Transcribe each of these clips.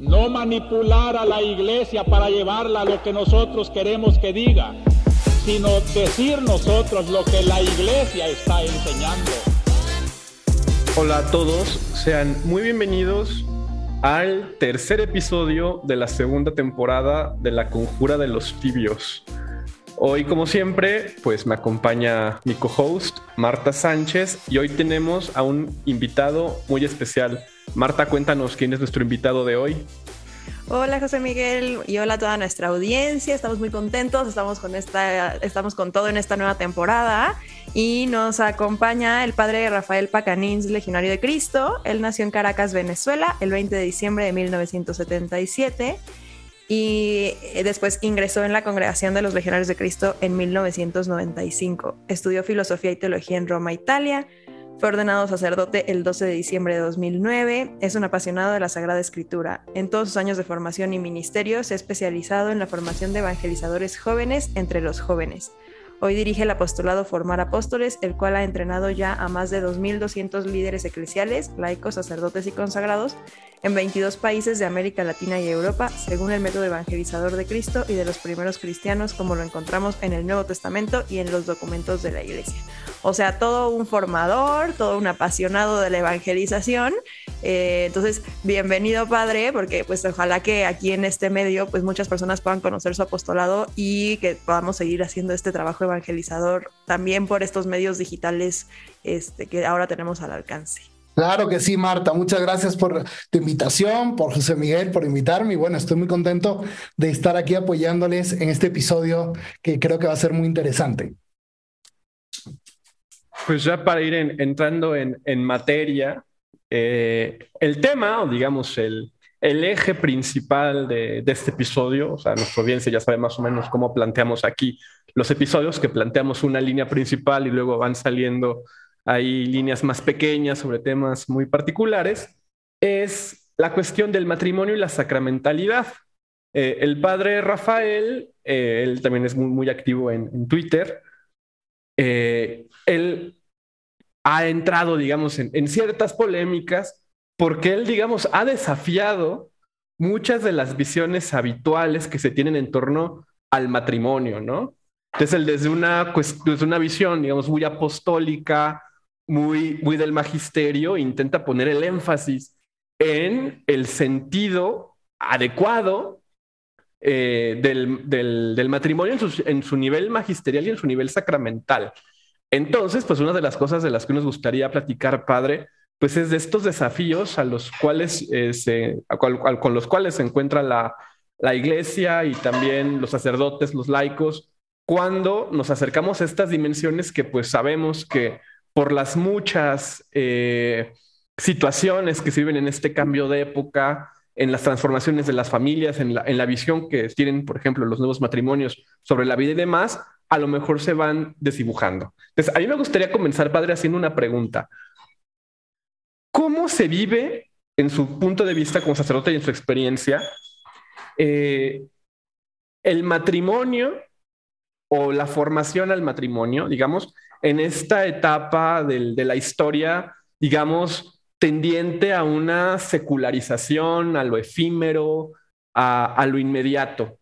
no manipular a la iglesia para llevarla a lo que nosotros queremos que diga, sino decir nosotros lo que la iglesia está enseñando. Hola a todos, sean muy bienvenidos al tercer episodio de la segunda temporada de La Conjura de los Tibios. Hoy, como siempre, pues me acompaña mi co-host, Marta Sánchez, y hoy tenemos a un invitado muy especial. Marta, cuéntanos quién es nuestro invitado de hoy. Hola José Miguel y hola a toda nuestra audiencia. Estamos muy contentos, estamos con esta, estamos con todo en esta nueva temporada y nos acompaña el padre Rafael Pacanins, legionario de Cristo. Él nació en Caracas, Venezuela, el 20 de diciembre de 1977 y eh, después ingresó en la Congregación de los Legionarios de Cristo en 1995. Estudió filosofía y teología en Roma, Italia. Fue ordenado sacerdote el 12 de diciembre de 2009. Es un apasionado de la Sagrada Escritura. En todos sus años de formación y ministerio se ha especializado en la formación de evangelizadores jóvenes entre los jóvenes. Hoy dirige el apostolado Formar Apóstoles, el cual ha entrenado ya a más de 2.200 líderes eclesiales, laicos, sacerdotes y consagrados en 22 países de América Latina y Europa, según el método evangelizador de Cristo y de los primeros cristianos, como lo encontramos en el Nuevo Testamento y en los documentos de la Iglesia. O sea, todo un formador, todo un apasionado de la evangelización. Eh, entonces, bienvenido Padre, porque pues ojalá que aquí en este medio pues muchas personas puedan conocer su apostolado y que podamos seguir haciendo este trabajo evangelizador también por estos medios digitales este, que ahora tenemos al alcance. Claro que sí, Marta. Muchas gracias por tu invitación, por José Miguel, por invitarme. Y bueno, estoy muy contento de estar aquí apoyándoles en este episodio que creo que va a ser muy interesante. Pues ya para ir entrando en, materia, eh, el tema, o digamos el, el eje principal de, de, este episodio, o sea, nuestra audiencia ya sabe más o menos cómo planteamos aquí los episodios, que planteamos una línea principal y luego van saliendo hay líneas más pequeñas sobre temas muy particulares, es la cuestión del matrimonio y la sacramentalidad. Eh, el padre Rafael, eh, él también es muy, activo en, Twitter, eh, él ha entrado, digamos, en, ciertas polémicas porque él, digamos, ha desafiado muchas de las visiones habituales que se tienen en torno al matrimonio, ¿no? Entonces, él desde una, desde una visión, digamos, muy apostólica, muy, muy del magisterio, intenta poner el énfasis en el sentido adecuado eh, del, matrimonio en su, en su, nivel magisterial y en su nivel sacramental. Entonces, pues una de las cosas de las que nos gustaría platicar, padre, pues es de estos desafíos a los cuales se, con los cuales se encuentra la, la iglesia y también los sacerdotes, los laicos, cuando nos acercamos a estas dimensiones que pues sabemos que por las muchas eh, situaciones que se viven en este cambio de época, en las transformaciones de las familias, en la, visión que tienen, por ejemplo, los nuevos matrimonios sobre la vida y demás, a lo mejor se van desdibujando. Entonces, a mí me gustaría comenzar, padre, haciendo una pregunta. ¿Cómo se vive, en su punto de vista como sacerdote y en su experiencia, eh, el matrimonio o la formación al matrimonio, digamos, en esta etapa de la historia, digamos, tendiente a una secularización, a lo efímero, a, lo inmediato.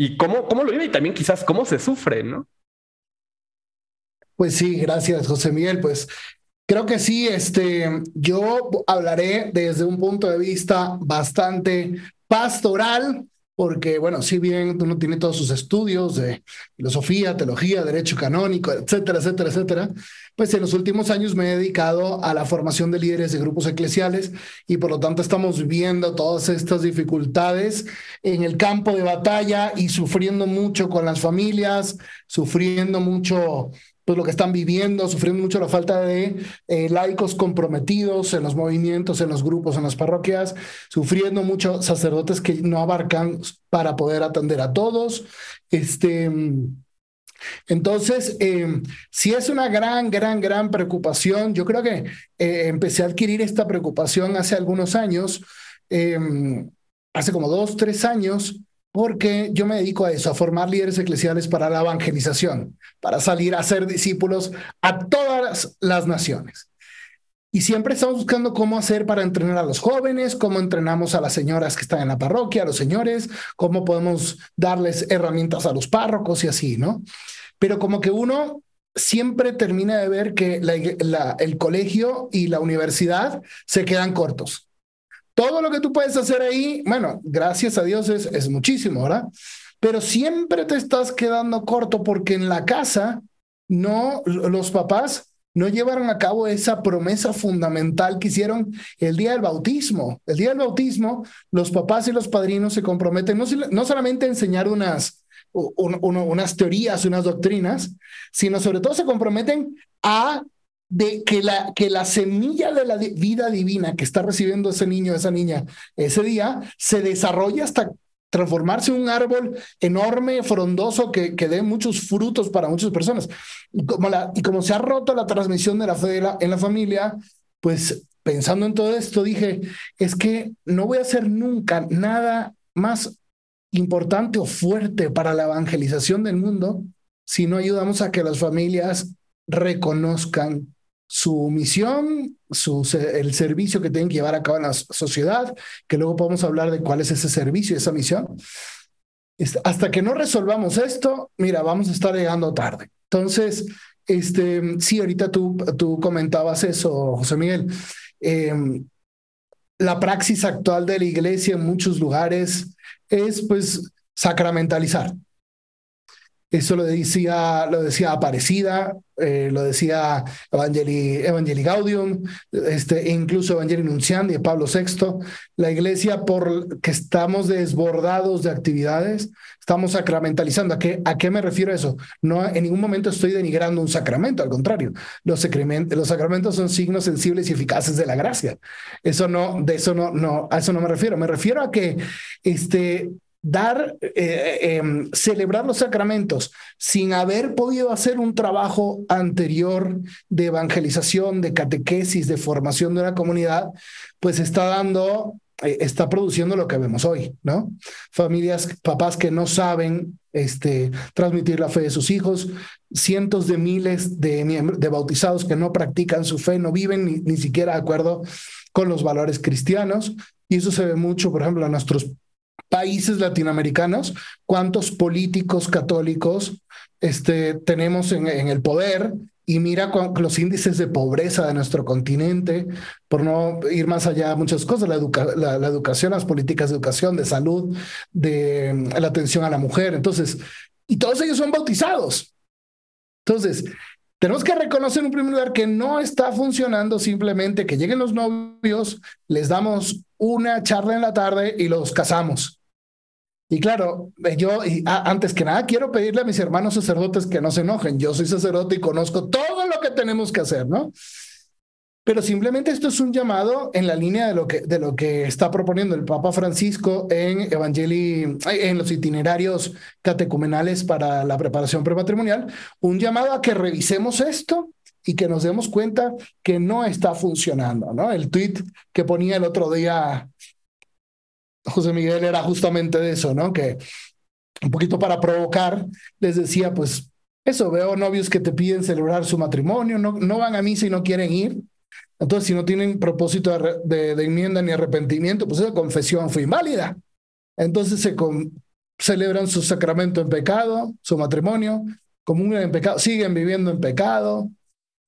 ¿Y cómo, cómo lo vive y también quizás cómo se sufre, no? Pues sí, gracias, José Miguel. Pues creo que sí, este, yo hablaré desde un punto de vista bastante pastoral, porque, bueno, si bien uno tiene todos sus estudios de filosofía, teología, derecho canónico, etcétera, etcétera, etcétera, pues en los últimos años me he dedicado a la formación de líderes de grupos eclesiales y por lo tanto estamos viendo todas estas dificultades en el campo de batalla y sufriendo mucho con las familias, sufriendo mucho pues lo que están viviendo, sufriendo mucho la falta de eh, laicos comprometidos en los movimientos, en los grupos, en las parroquias, sufriendo mucho sacerdotes que no abarcan para poder atender a todos. Este, entonces, eh, si es una gran, gran, gran preocupación. Yo creo que eh, empecé a adquirir esta preocupación hace algunos años, hace como dos, tres años, porque yo me dedico a eso, a formar líderes eclesiales para la evangelización, para salir a ser discípulos a todas las naciones. Y siempre estamos buscando cómo hacer para entrenar a los jóvenes, cómo entrenamos a las señoras que están en la parroquia, a los señores, cómo podemos darles herramientas a los párrocos y así, ¿no? Pero como que uno siempre termina de ver que el colegio y la universidad se quedan cortos. Todo lo que tú puedes hacer ahí, bueno, gracias a Dios es, es muchísimo, ¿verdad? Pero siempre te estás quedando corto porque en la casa no, los papás no llevaron a cabo esa promesa fundamental que hicieron el día del bautismo. El día del bautismo, los papás y los padrinos se comprometen no, no solamente a enseñar unas, unas teorías, unas doctrinas, sino sobre todo se comprometen a de que la, que la semilla de la vida divina que está recibiendo ese niño, esa niña, ese día, se desarrolle hasta transformarse en un árbol enorme, frondoso, que, que dé muchos frutos para muchas personas. Y como, la, y como se ha roto la transmisión de la fe en la familia, pues pensando en todo esto, dije, es que no voy a hacer nunca nada más importante o fuerte para la evangelización del mundo si no ayudamos a que las familias reconozcan su misión, el servicio que tienen que llevar a cabo en la sociedad, que luego podemos hablar de cuál es ese servicio y esa misión. Hasta que no resolvamos esto, mira, vamos a estar llegando tarde. Entonces, este, sí, ahorita tú, tú comentabas eso, José Miguel. Em, la praxis actual de la iglesia en muchos lugares es pues sacramentalizar. Eso lo decía, lo decía Aparecida, eh, lo decía Evangeli, Evangeli Gaudium, este, e incluso Evangeli Nunciandi de Pablo VI. La iglesia, por que estamos desbordados de actividades, estamos sacramentalizando. ¿A qué, ¿A qué me refiero eso? No, en ningún momento estoy denigrando un sacramento, al contrario. Los, los sacramentos son signos sensibles y eficaces de la gracia. Eso no, de eso no, no, a eso no me refiero. Me refiero a que este, dar, eh, eh, em, celebrar los sacramentos sin haber podido hacer un trabajo anterior de evangelización, de catequesis, de formación de una comunidad, pues está dando, eh, está produciendo lo que vemos hoy, ¿no? Familias, papás que no saben este, transmitir la fe de sus hijos, cientos de miles de, de bautizados que no practican su fe, no viven ni, ni siquiera de acuerdo con los valores cristianos. Y eso se ve mucho, por ejemplo, a nuestros países latinoamericanos, cuántos políticos católicos este, tenemos en, el poder y mira los índices de pobreza de nuestro continente, por no ir más allá, muchas cosas, la, la, educación, las políticas de educación, de salud, de la atención a la mujer. Entonces, y todos ellos son bautizados. Entonces, tenemos que reconocer en primer lugar que no está funcionando simplemente que lleguen los novios, les damos una charla en la tarde y los casamos. Y claro, eh, yo y, antes que nada quiero pedirle a mis hermanos sacerdotes que no se enojen. Yo soy sacerdote y conozco todo lo que tenemos que hacer, ¿no? Pero simplemente esto es un llamado en la línea de lo que, de lo que está proponiendo el Papa Francisco en Evangelii, en los itinerarios catecumenales para la preparación prematrimonial, un llamado a que revisemos esto y que nos demos cuenta que no está funcionando, ¿no? El tweet que ponía el otro día José Miguel era justamente de eso, ¿no? Que un poquito para provocar, les decía, pues eso, veo novios que te piden celebrar su matrimonio, no, no van a misa y no quieren ir. Entonces, si no tienen propósito de, enmienda ni arrepentimiento, pues esa confesión fue inválida. Entonces se celebran su sacramento en pecado, su matrimonio, común en pecado, siguen viviendo en pecado,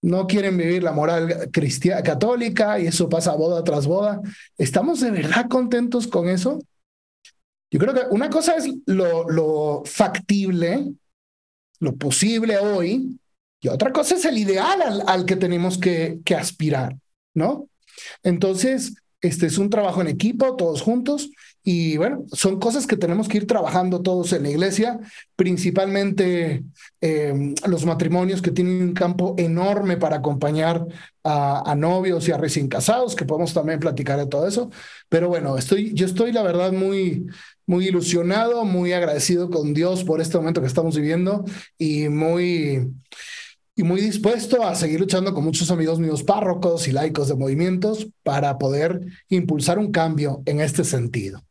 no quieren vivir la moral cristiana católica y eso pasa boda tras boda. ¿Estamos de verdad contentos con eso? Yo creo que una cosa es lo, lo factible, lo posible hoy, y otra cosa es el ideal al, al que tenemos que, que aspirar, ¿no? Entonces, este es un trabajo en equipo, todos juntos, y bueno, son cosas que tenemos que ir trabajando todos en la iglesia, principalmente eh, los matrimonios que tienen un campo enorme para acompañar a, novios y a recién casados, que podemos también platicar de todo eso. Pero bueno, estoy, yo estoy la verdad muy, muy ilusionado, muy agradecido con Dios por este momento que estamos viviendo y muy y muy dispuesto a seguir luchando con muchos amigos míos párrocos y laicos de movimientos para poder impulsar un cambio en este sentido.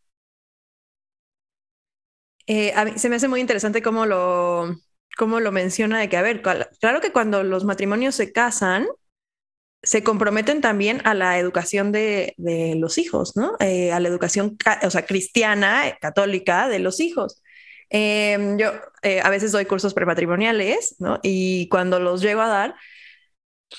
Eh, se me hace muy interesante cómo lo, cómo lo menciona de que, a ver, claro que cuando los matrimonios se casan, se comprometen también a la educación de, los hijos, ¿no? Eh, a la educación, o sea, cristiana, católica de los hijos. Em, yo eh, a veces doy cursos prematrimoniales, ¿no? Y cuando los llego a dar,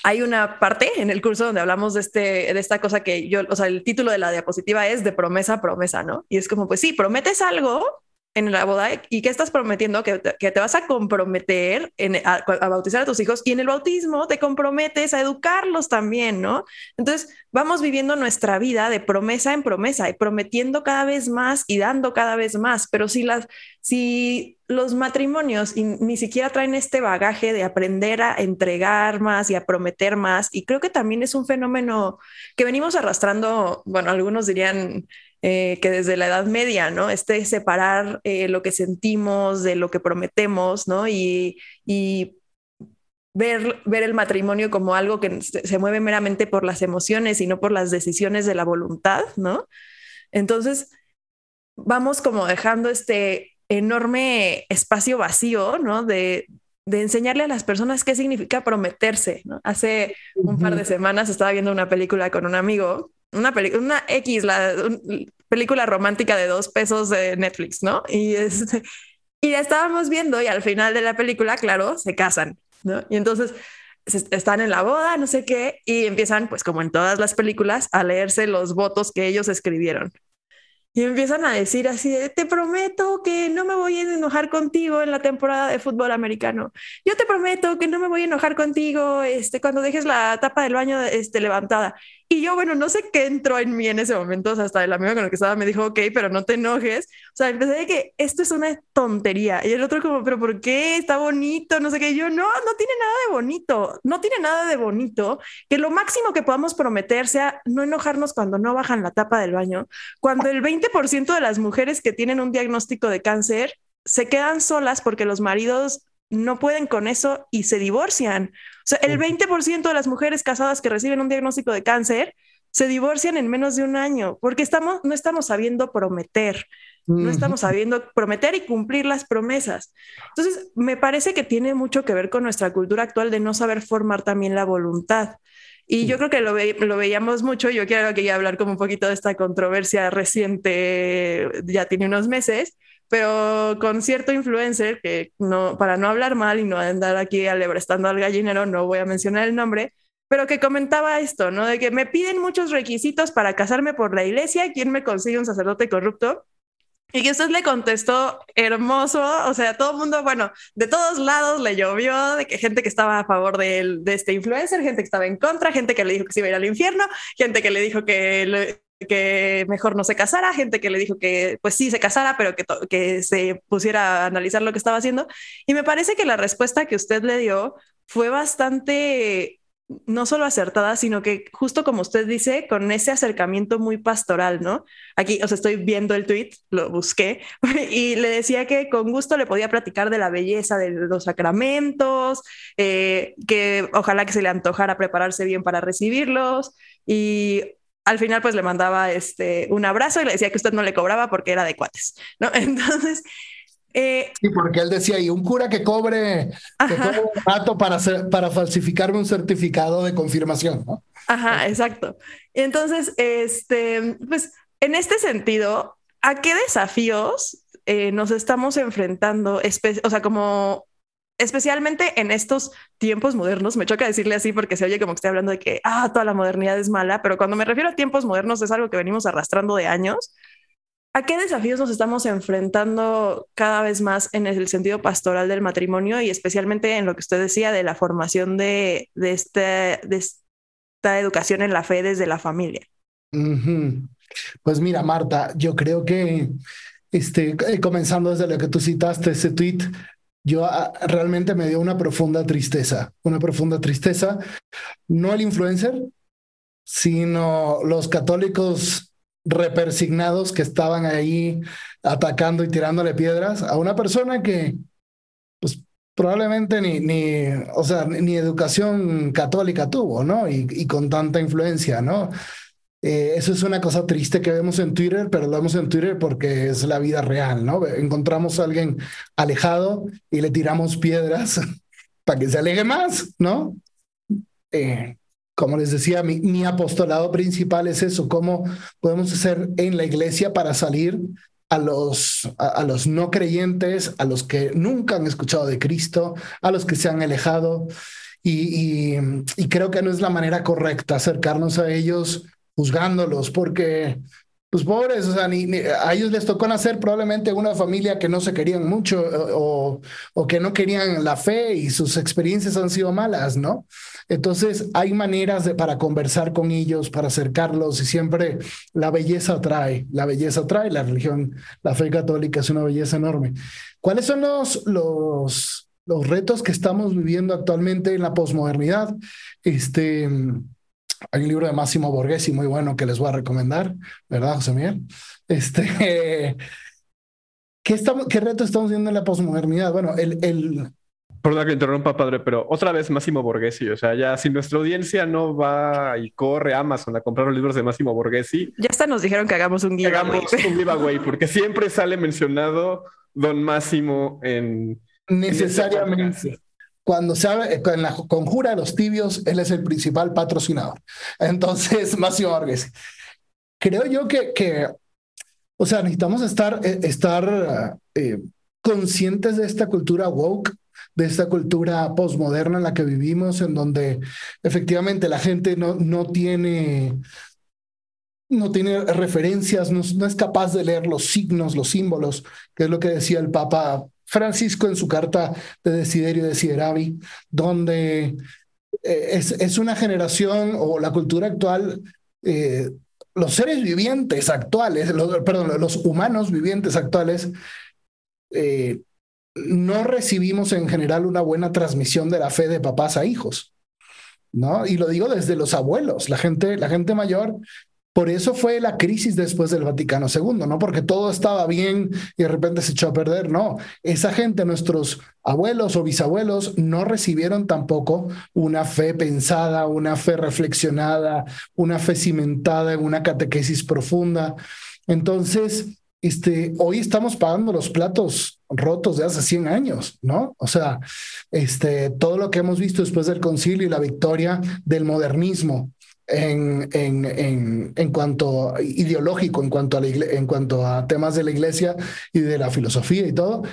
hay una parte en el curso donde hablamos de, este, de esta cosa que yo, o sea, el título de la diapositiva es de promesa a promesa, ¿no? Y es como, pues sí, prometes algo en la boda y qué estás prometiendo que que te vas a comprometer a, bautizar a tus hijos y en el bautismo te comprometes a educarlos también, ¿no? Entonces vamos viviendo nuestra vida de promesa en promesa y prometiendo cada vez más y dando cada vez más, pero si las si los matrimonios ni siquiera traen este bagaje de aprender a entregar más y a prometer más y creo que también es un fenómeno que venimos arrastrando, bueno, algunos dirían eh, que desde la Edad Media, ¿no? Este separar eh, lo que sentimos de lo que prometemos, ¿no? Y, ver, ver el matrimonio como algo que se mueve meramente por las emociones y no por las decisiones de la voluntad, ¿no? Entonces, vamos como dejando este enorme espacio vacío, ¿no? De, de enseñarle a las personas qué significa prometerse. ¿no? Hace un par de semanas estaba viendo una película con un amigo una película, una X, la película romántica de dos pesos de Netflix, ¿no? Y, este, y estábamos viendo y al final de la película, claro, se casan, ¿no? Y entonces están en la boda, no sé qué, y empiezan, pues como en todas las películas, a leerse los votos que ellos escribieron. Y empiezan a decir así, te prometo que no me voy a enojar contigo en la temporada de fútbol americano. Yo te prometo que no me voy a enojar contigo este, cuando dejes la tapa del baño este, levantada. Y yo, bueno, no sé qué entró en mí en ese momento, o sea, hasta el amigo con el que estaba me dijo, ok, pero no te enojes. O sea, empecé de que esto es una tontería. Y el otro como, pero ¿por qué? Está bonito, no sé qué. yo, no, no tiene nada de bonito, no tiene nada de bonito. Que lo máximo que podamos prometer sea no enojarnos cuando no bajan la tapa del baño. Cuando el 20% de las mujeres que tienen un diagnóstico de cáncer se quedan solas porque los maridos no pueden con eso y se divorcian. O sea, el 20% de las mujeres casadas que reciben un diagnóstico de cáncer se divorcian en menos de un año porque estamos, no estamos sabiendo prometer, no estamos sabiendo prometer y cumplir las promesas. Entonces, me parece que tiene mucho que ver con nuestra cultura actual de no saber formar también la voluntad. Y yo creo que lo, veíamos mucho. Yo quiero que ya hablar como un poquito de esta controversia reciente, ya tiene unos meses, pero con cierto influencer que no, para no hablar mal y no andar aquí alebrestando al gallinero, no voy a mencionar el nombre, pero que comentaba esto, ¿no? De que me piden muchos requisitos para casarme por la iglesia, ¿quién me consigue un sacerdote corrupto? Y usted le contestó hermoso, o sea, todo el mundo, bueno, de todos lados le llovió, de que gente que estaba a favor de, de este influencer, gente que estaba en contra, gente que le dijo que se iba a ir al infierno, gente que le dijo que que mejor no se casara, gente que le dijo que pues sí se casara, pero que, que se pusiera a analizar lo que estaba haciendo. Y me parece que la respuesta que usted le dio fue bastante no solo acertada, sino que justo como usted dice, con ese acercamiento muy pastoral, ¿no? Aquí, os estoy viendo el tweet, lo busqué, y le decía que con gusto le podía platicar de la belleza de los sacramentos, eh, que ojalá que se le antojara prepararse bien para recibirlos, y al final pues le mandaba este, un abrazo y le decía que usted no le cobraba porque era de cuates, ¿no? Entonces... Eh, sí, porque él decía, y un cura que cobre, que cobre un rato para, hacer, para falsificarme un certificado de confirmación, ¿no? Ajá, exacto. Entonces, este, pues en este sentido, ¿a qué desafíos eh, nos estamos enfrentando? O sea, como especialmente en estos tiempos modernos, me choca decirle así porque se oye como que estoy hablando de que, ah, toda la modernidad es mala, pero cuando me refiero a tiempos modernos es algo que venimos arrastrando de años. ¿A qué desafíos nos estamos enfrentando cada vez más en el sentido pastoral del matrimonio y especialmente en lo que usted decía de la formación de, este, esta educación en la fe desde la familia? Pues mira, Marta, yo creo que este, eh, comenzando desde lo que tú citaste, ese tweet, yo ah, realmente me dio una profunda tristeza, una profunda tristeza, no el influencer, sino los católicos repersignados que estaban ahí atacando y tirándole piedras a una persona que, pues probablemente ni, ni o sea, ni educación católica tuvo, ¿no? Y, y con tanta influencia, ¿no? Eh, eso es una cosa triste que vemos en Twitter, pero lo vemos en Twitter porque es la vida real, ¿no? Encontramos a alguien alejado y le tiramos piedras para que se aleje más, ¿no? Eh, como les decía, mi, apostolado principal es eso, cómo podemos hacer en la iglesia para salir a los, a, los no creyentes, a los que nunca han escuchado de Cristo, a los que se han alejado. Y, creo que no es la manera correcta acercarnos a ellos juzgándolos, porque pues pobres, o sea, ni, a ellos les tocó nacer probablemente una familia que no se querían mucho o, o, que no querían la fe y sus experiencias han sido malas, ¿no? Entonces hay maneras de, para conversar con ellos, para acercarlos y siempre la belleza atrae, la belleza atrae, la religión, la fe católica es una belleza enorme. ¿Cuáles son los, los, los retos que estamos viviendo actualmente en la posmodernidad? Este hay un libro de Máximo Borghesi muy bueno que les voy a recomendar, ¿verdad, José Miguel? Este, ¿qué, estamos, ¿Qué reto estamos viendo en la posmodernidad? Bueno, el, el... Perdón que interrumpa, padre, pero otra vez Máximo Borghesi. O sea, ya si nuestra audiencia no va y corre a Amazon a comprar los libros de Máximo Borghesi. Ya hasta nos dijeron que hagamos un giveaway. Hagamos un giveaway, porque siempre sale mencionado Don Máximo en. Necesariamente cuando se en la conjura de los tibios, él es el principal patrocinador. Entonces, Máximo Vargas. Creo yo que, que, o sea, necesitamos estar, eh, estar eh, conscientes de esta cultura woke, de esta cultura postmoderna en la que vivimos, en donde efectivamente la gente no, no tiene no tiene referencias, no, no, es capaz de leer los signos, los símbolos, que es lo que decía el Papa Francisco en su carta de Desiderio de Sideravi, donde eh, es, es, una generación o la cultura actual, eh, los seres vivientes actuales, perdón, los humanos vivientes actuales, eh, no recibimos en general una buena transmisión de la fe de papás a hijos. ¿no? Y lo digo desde los abuelos, la gente, la gente mayor por eso fue la crisis después del Vaticano II, no porque todo estaba bien y de repente se echó a perder, no. Esa gente, nuestros abuelos o bisabuelos, no recibieron tampoco una fe pensada, una fe reflexionada, una fe cimentada en una catequesis profunda. Entonces, este, hoy estamos pagando los platos rotos de hace 100 años, ¿no? O sea, este, todo lo que hemos visto después del concilio y la victoria del modernismo, en, en, en, en, cuanto ideológico, en cuanto, a la en cuanto a temas de la iglesia y de la filosofía y todo,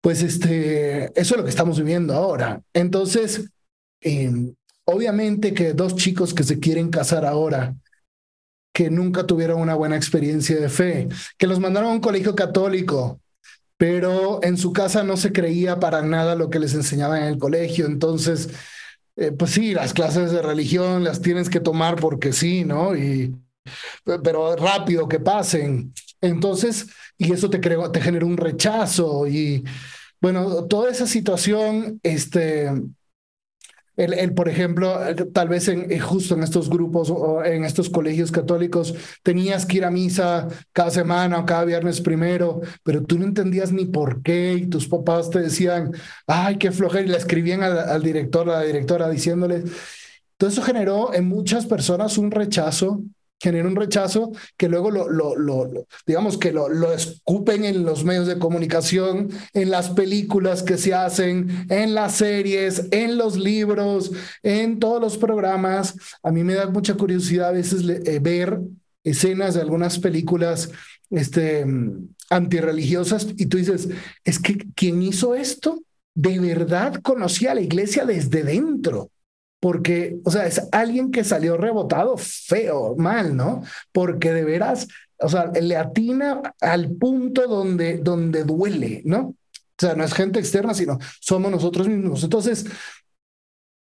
pues este, eso es lo que estamos viviendo ahora. Entonces, em, obviamente que dos chicos que se quieren casar ahora, que nunca tuvieron una buena experiencia de fe, que los mandaron a un colegio católico, pero en su casa no se creía para nada lo que les enseñaban en el colegio, entonces eh, pues sí, las clases de religión las tienes que tomar porque sí, ¿no? Y, pero rápido que pasen. Entonces, y eso te, creo, te genera un rechazo y, bueno, toda esa situación, este, el, por ejemplo, tal vez en, eh, justo en estos grupos o en estos colegios católicos tenías que ir a misa cada semana o cada viernes primero, pero tú no entendías ni por qué y tus papás te decían, ay, qué flojera, y le escribían al, al director, a la directora diciéndole, todo eso generó en muchas personas un rechazo genera un rechazo que luego lo, digamos que lo, escupen en los medios de comunicación, en las películas que se hacen, en las series, en los libros, en todos los programas. A mí me da mucha curiosidad a veces eh, ver escenas de algunas películas este, antirreligiosas y tú dices, es que quien hizo esto de verdad conocía a la iglesia desde dentro porque, o sea, es alguien que salió rebotado feo, mal, ¿no? Porque de veras, o sea, le atina al punto donde, donde duele, ¿no? O sea, no es gente externa, sino somos nosotros mismos. Entonces,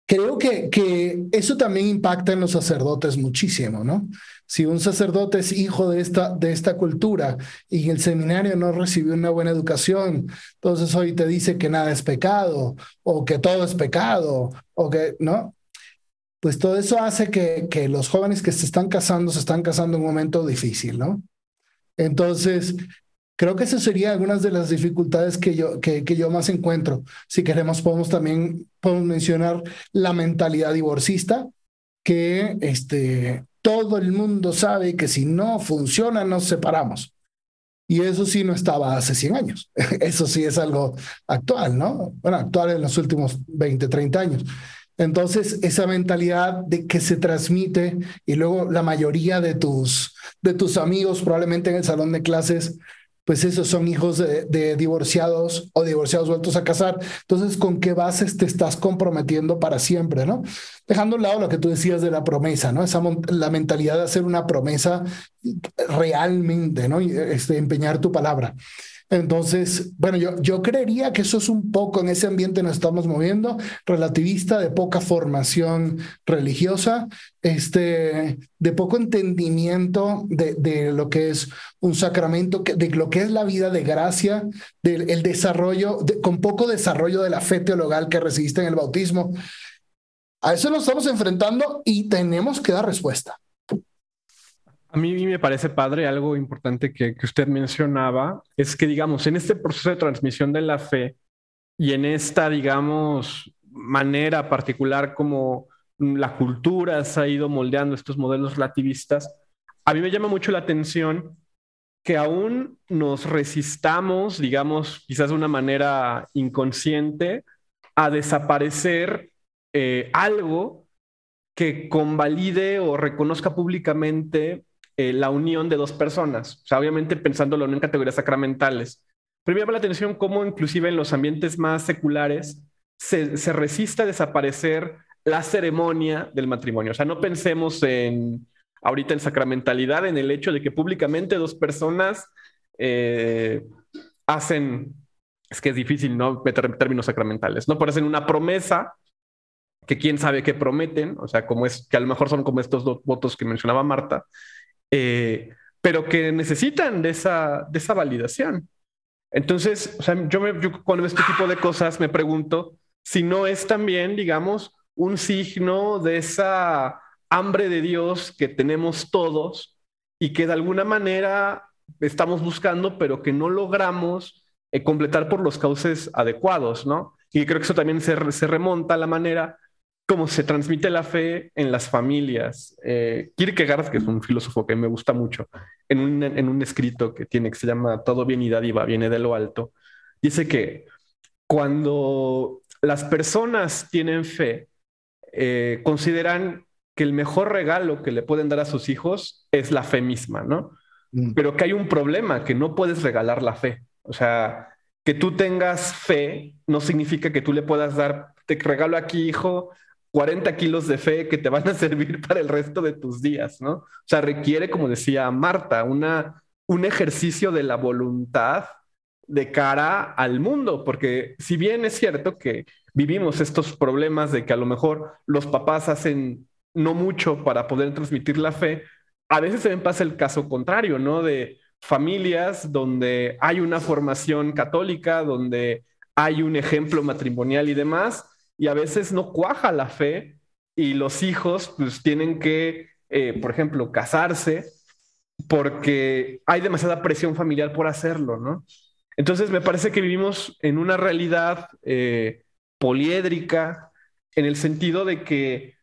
creo que, que eso también impacta en los sacerdotes muchísimo, ¿no? Si un sacerdote es hijo de esta, de esta cultura y en el seminario no recibió una buena educación, entonces hoy te dice que nada es pecado o que todo es pecado o que, ¿no? Pues todo eso hace que, que los jóvenes que se están casando se están casando en un momento difícil, ¿no? Entonces, creo que esas serían algunas de las dificultades que yo, que yo más encuentro. Si queremos, podemos también podemos mencionar la mentalidad divorcista, que este, todo el mundo sabe que si no funciona, nos separamos. Y eso sí no estaba hace 100 años. Eso sí es algo actual, ¿no? Bueno, actual en los últimos 20, 30 años. Entonces, esa mentalidad de que se transmite y luego la mayoría de tus, de tus amigos probablemente en el salón de clases pues esos son hijos de, divorciados o divorciados vueltos a casar. Entonces, ¿con qué bases te estás comprometiendo para siempre, no? Dejando a un lado lo que tú decías de la promesa, ¿no? Esa la mentalidad de hacer una promesa realmente, ¿no? Este, empeñar tu palabra. Entonces, bueno, yo, yo creería que eso es un poco en ese ambiente nos estamos moviendo, relativista, de poca formación religiosa, este, de poco entendimiento de, de lo que es un sacramento, de lo que es la vida de gracia, del el desarrollo, con poco desarrollo de la fe teologal que recibiste en el bautismo. A eso nos estamos enfrentando y tenemos que dar respuesta. A mí me parece padre algo importante que, usted mencionaba, es que, digamos, en este proceso de transmisión de la fe y en esta, digamos, manera particular como la cultura se ha ido moldeando estos modelos relativistas, a mí me llama mucho la atención que aún nos resistamos, digamos, quizás de una manera inconsciente, a desaparecer eh, algo que convalide o reconozca públicamente eh, la unión de dos personas. O sea, obviamente pensándolo en categorías sacramentales. Pero me llama la atención cómo inclusive en los ambientes más seculares se, resiste a desaparecer la ceremonia del matrimonio. O sea, no pensemos en ahorita en sacramentalidad, en el hecho de que públicamente dos personas eh, hacen, es que es difícil, ¿no? Meter términos sacramentales, ¿no? Por hacen una promesa que quién sabe qué prometen, o sea, como es que a lo mejor son como estos dos votos que mencionaba Marta, eh, pero que necesitan de esa, de esa validación. Entonces, o sea, yo, me, cuando veo este tipo de cosas me pregunto si no es también, digamos, un signo de esa hambre de Dios que tenemos todos y que de alguna manera estamos buscando, pero que no logramos eh, completar por los cauces adecuados, ¿no? Y creo que eso también se, se remonta a la manera cómo se transmite la fe en las familias. Eh, Kierkegaard, que es un filósofo que me gusta mucho, en un, en un escrito que tiene que se llama Todo bien y dádiva viene de lo alto, dice que cuando las personas tienen fe, eh, consideran que el mejor regalo que le pueden dar a sus hijos es la fe misma, ¿no? Mm. Pero que hay un problema, que no puedes regalar la fe. O sea, que tú tengas fe no significa que tú le puedas dar, te regalo aquí, hijo, 40 kilos de fe que te van a servir para el resto de tus días, ¿no? O sea, requiere, como decía Marta, una, un ejercicio de la voluntad de cara al mundo, porque si bien es cierto que vivimos estos problemas de que a lo mejor los papás hacen no mucho para poder transmitir la fe, a veces también pasa el caso contrario, ¿no? De familias donde hay una formación católica, donde hay un ejemplo matrimonial y demás, y a veces no cuaja la fe y los hijos pues tienen que, eh, por ejemplo, casarse porque hay demasiada presión familiar por hacerlo, ¿no? Entonces me parece que vivimos en una realidad eh, poliédrica en el sentido de que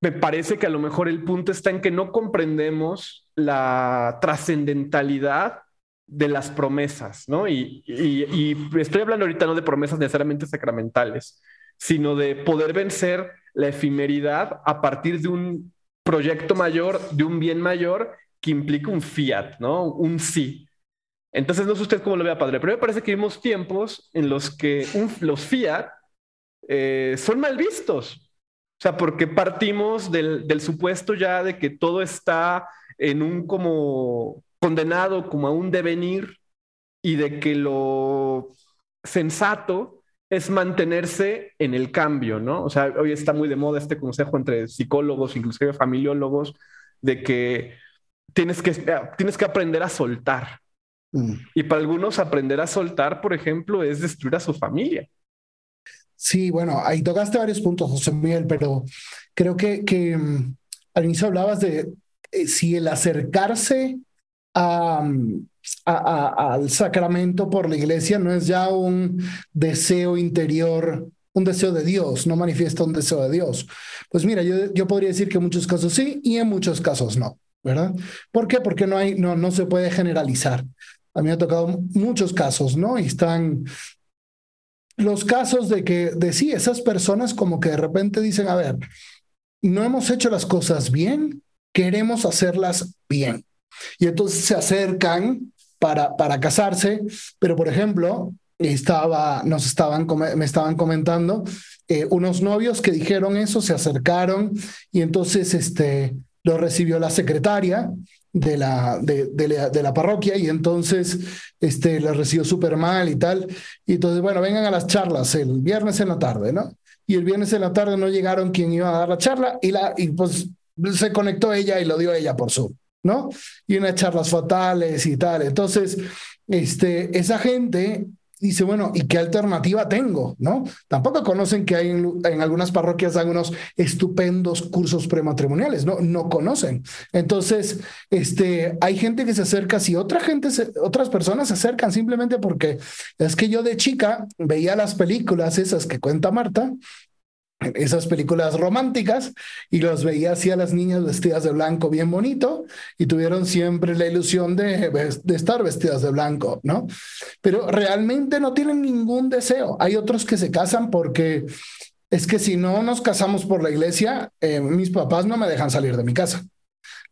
me parece que a lo mejor el punto está en que no comprendemos la trascendentalidad de las promesas, ¿no? Y, y, estoy hablando ahorita no de promesas necesariamente sacramentales, sino de poder vencer la efemeridad a partir de un proyecto mayor, de un bien mayor que implica un fiat, ¿no? Un sí. Entonces, no sé usted cómo lo vea, padre, pero me parece que vivimos tiempos en los que los fiat eh, son mal vistos. O sea, porque partimos del, del supuesto ya de que todo está en un como condenado, como a un devenir, y de que lo sensato es mantenerse en el cambio, ¿no? O sea, hoy está muy de moda este consejo entre psicólogos, inclusive familiólogos, de que tienes que, tienes que aprender a soltar. Mm. Y para algunos aprender a soltar, por ejemplo, es destruir a su familia. Sí, bueno, ahí tocaste varios puntos, José Miguel, pero creo que, que mm, al inicio hablabas de eh, si el acercarse a, al sacramento por la iglesia no es ya un deseo interior, un deseo de Dios, no manifiesta un deseo de Dios. Pues mira, yo, yo podría decir que en muchos casos sí y en muchos casos no, ¿verdad? ¿Por qué? Porque no, hay, no, no se puede generalizar. A mí me ha tocado muchos casos, ¿no? Y están los casos de que, de sí, esas personas como que de repente dicen, a ver, no hemos hecho las cosas bien, queremos hacerlas bien. Y entonces se acercan para, para casarse, pero por ejemplo, estaba, nos estaban, me estaban comentando eh, unos novios que dijeron eso, se acercaron y entonces este, lo recibió la secretaria de la, de, la, de la, parroquia y entonces este, lo recibió súper mal y tal. Y entonces, bueno, vengan a las charlas el viernes en la tarde, ¿no? Y el viernes en la tarde no llegaron quien iba a dar la charla y, la, y pues se conectó ella y lo dio ella por Zoom, ¿no? Y unas charlas fatales y tal. Entonces, este, esa gente dice, bueno, ¿y qué alternativa tengo? ¿No? Tampoco conocen que hay en, algunas parroquias dan unos estupendos cursos prematrimoniales, ¿no? No conocen. Entonces, este, hay gente que se acerca, si otra gente, otras personas se acercan simplemente porque es que yo de chica veía las películas esas que cuenta Marta esas películas románticas y los veía así a las niñas vestidas de blanco bien bonito y tuvieron siempre la ilusión de, estar vestidas de blanco, ¿no? Pero realmente no tienen ningún deseo. Hay otros que se casan porque es que si no nos casamos por la iglesia, eh, mis papás no me dejan salir de mi casa.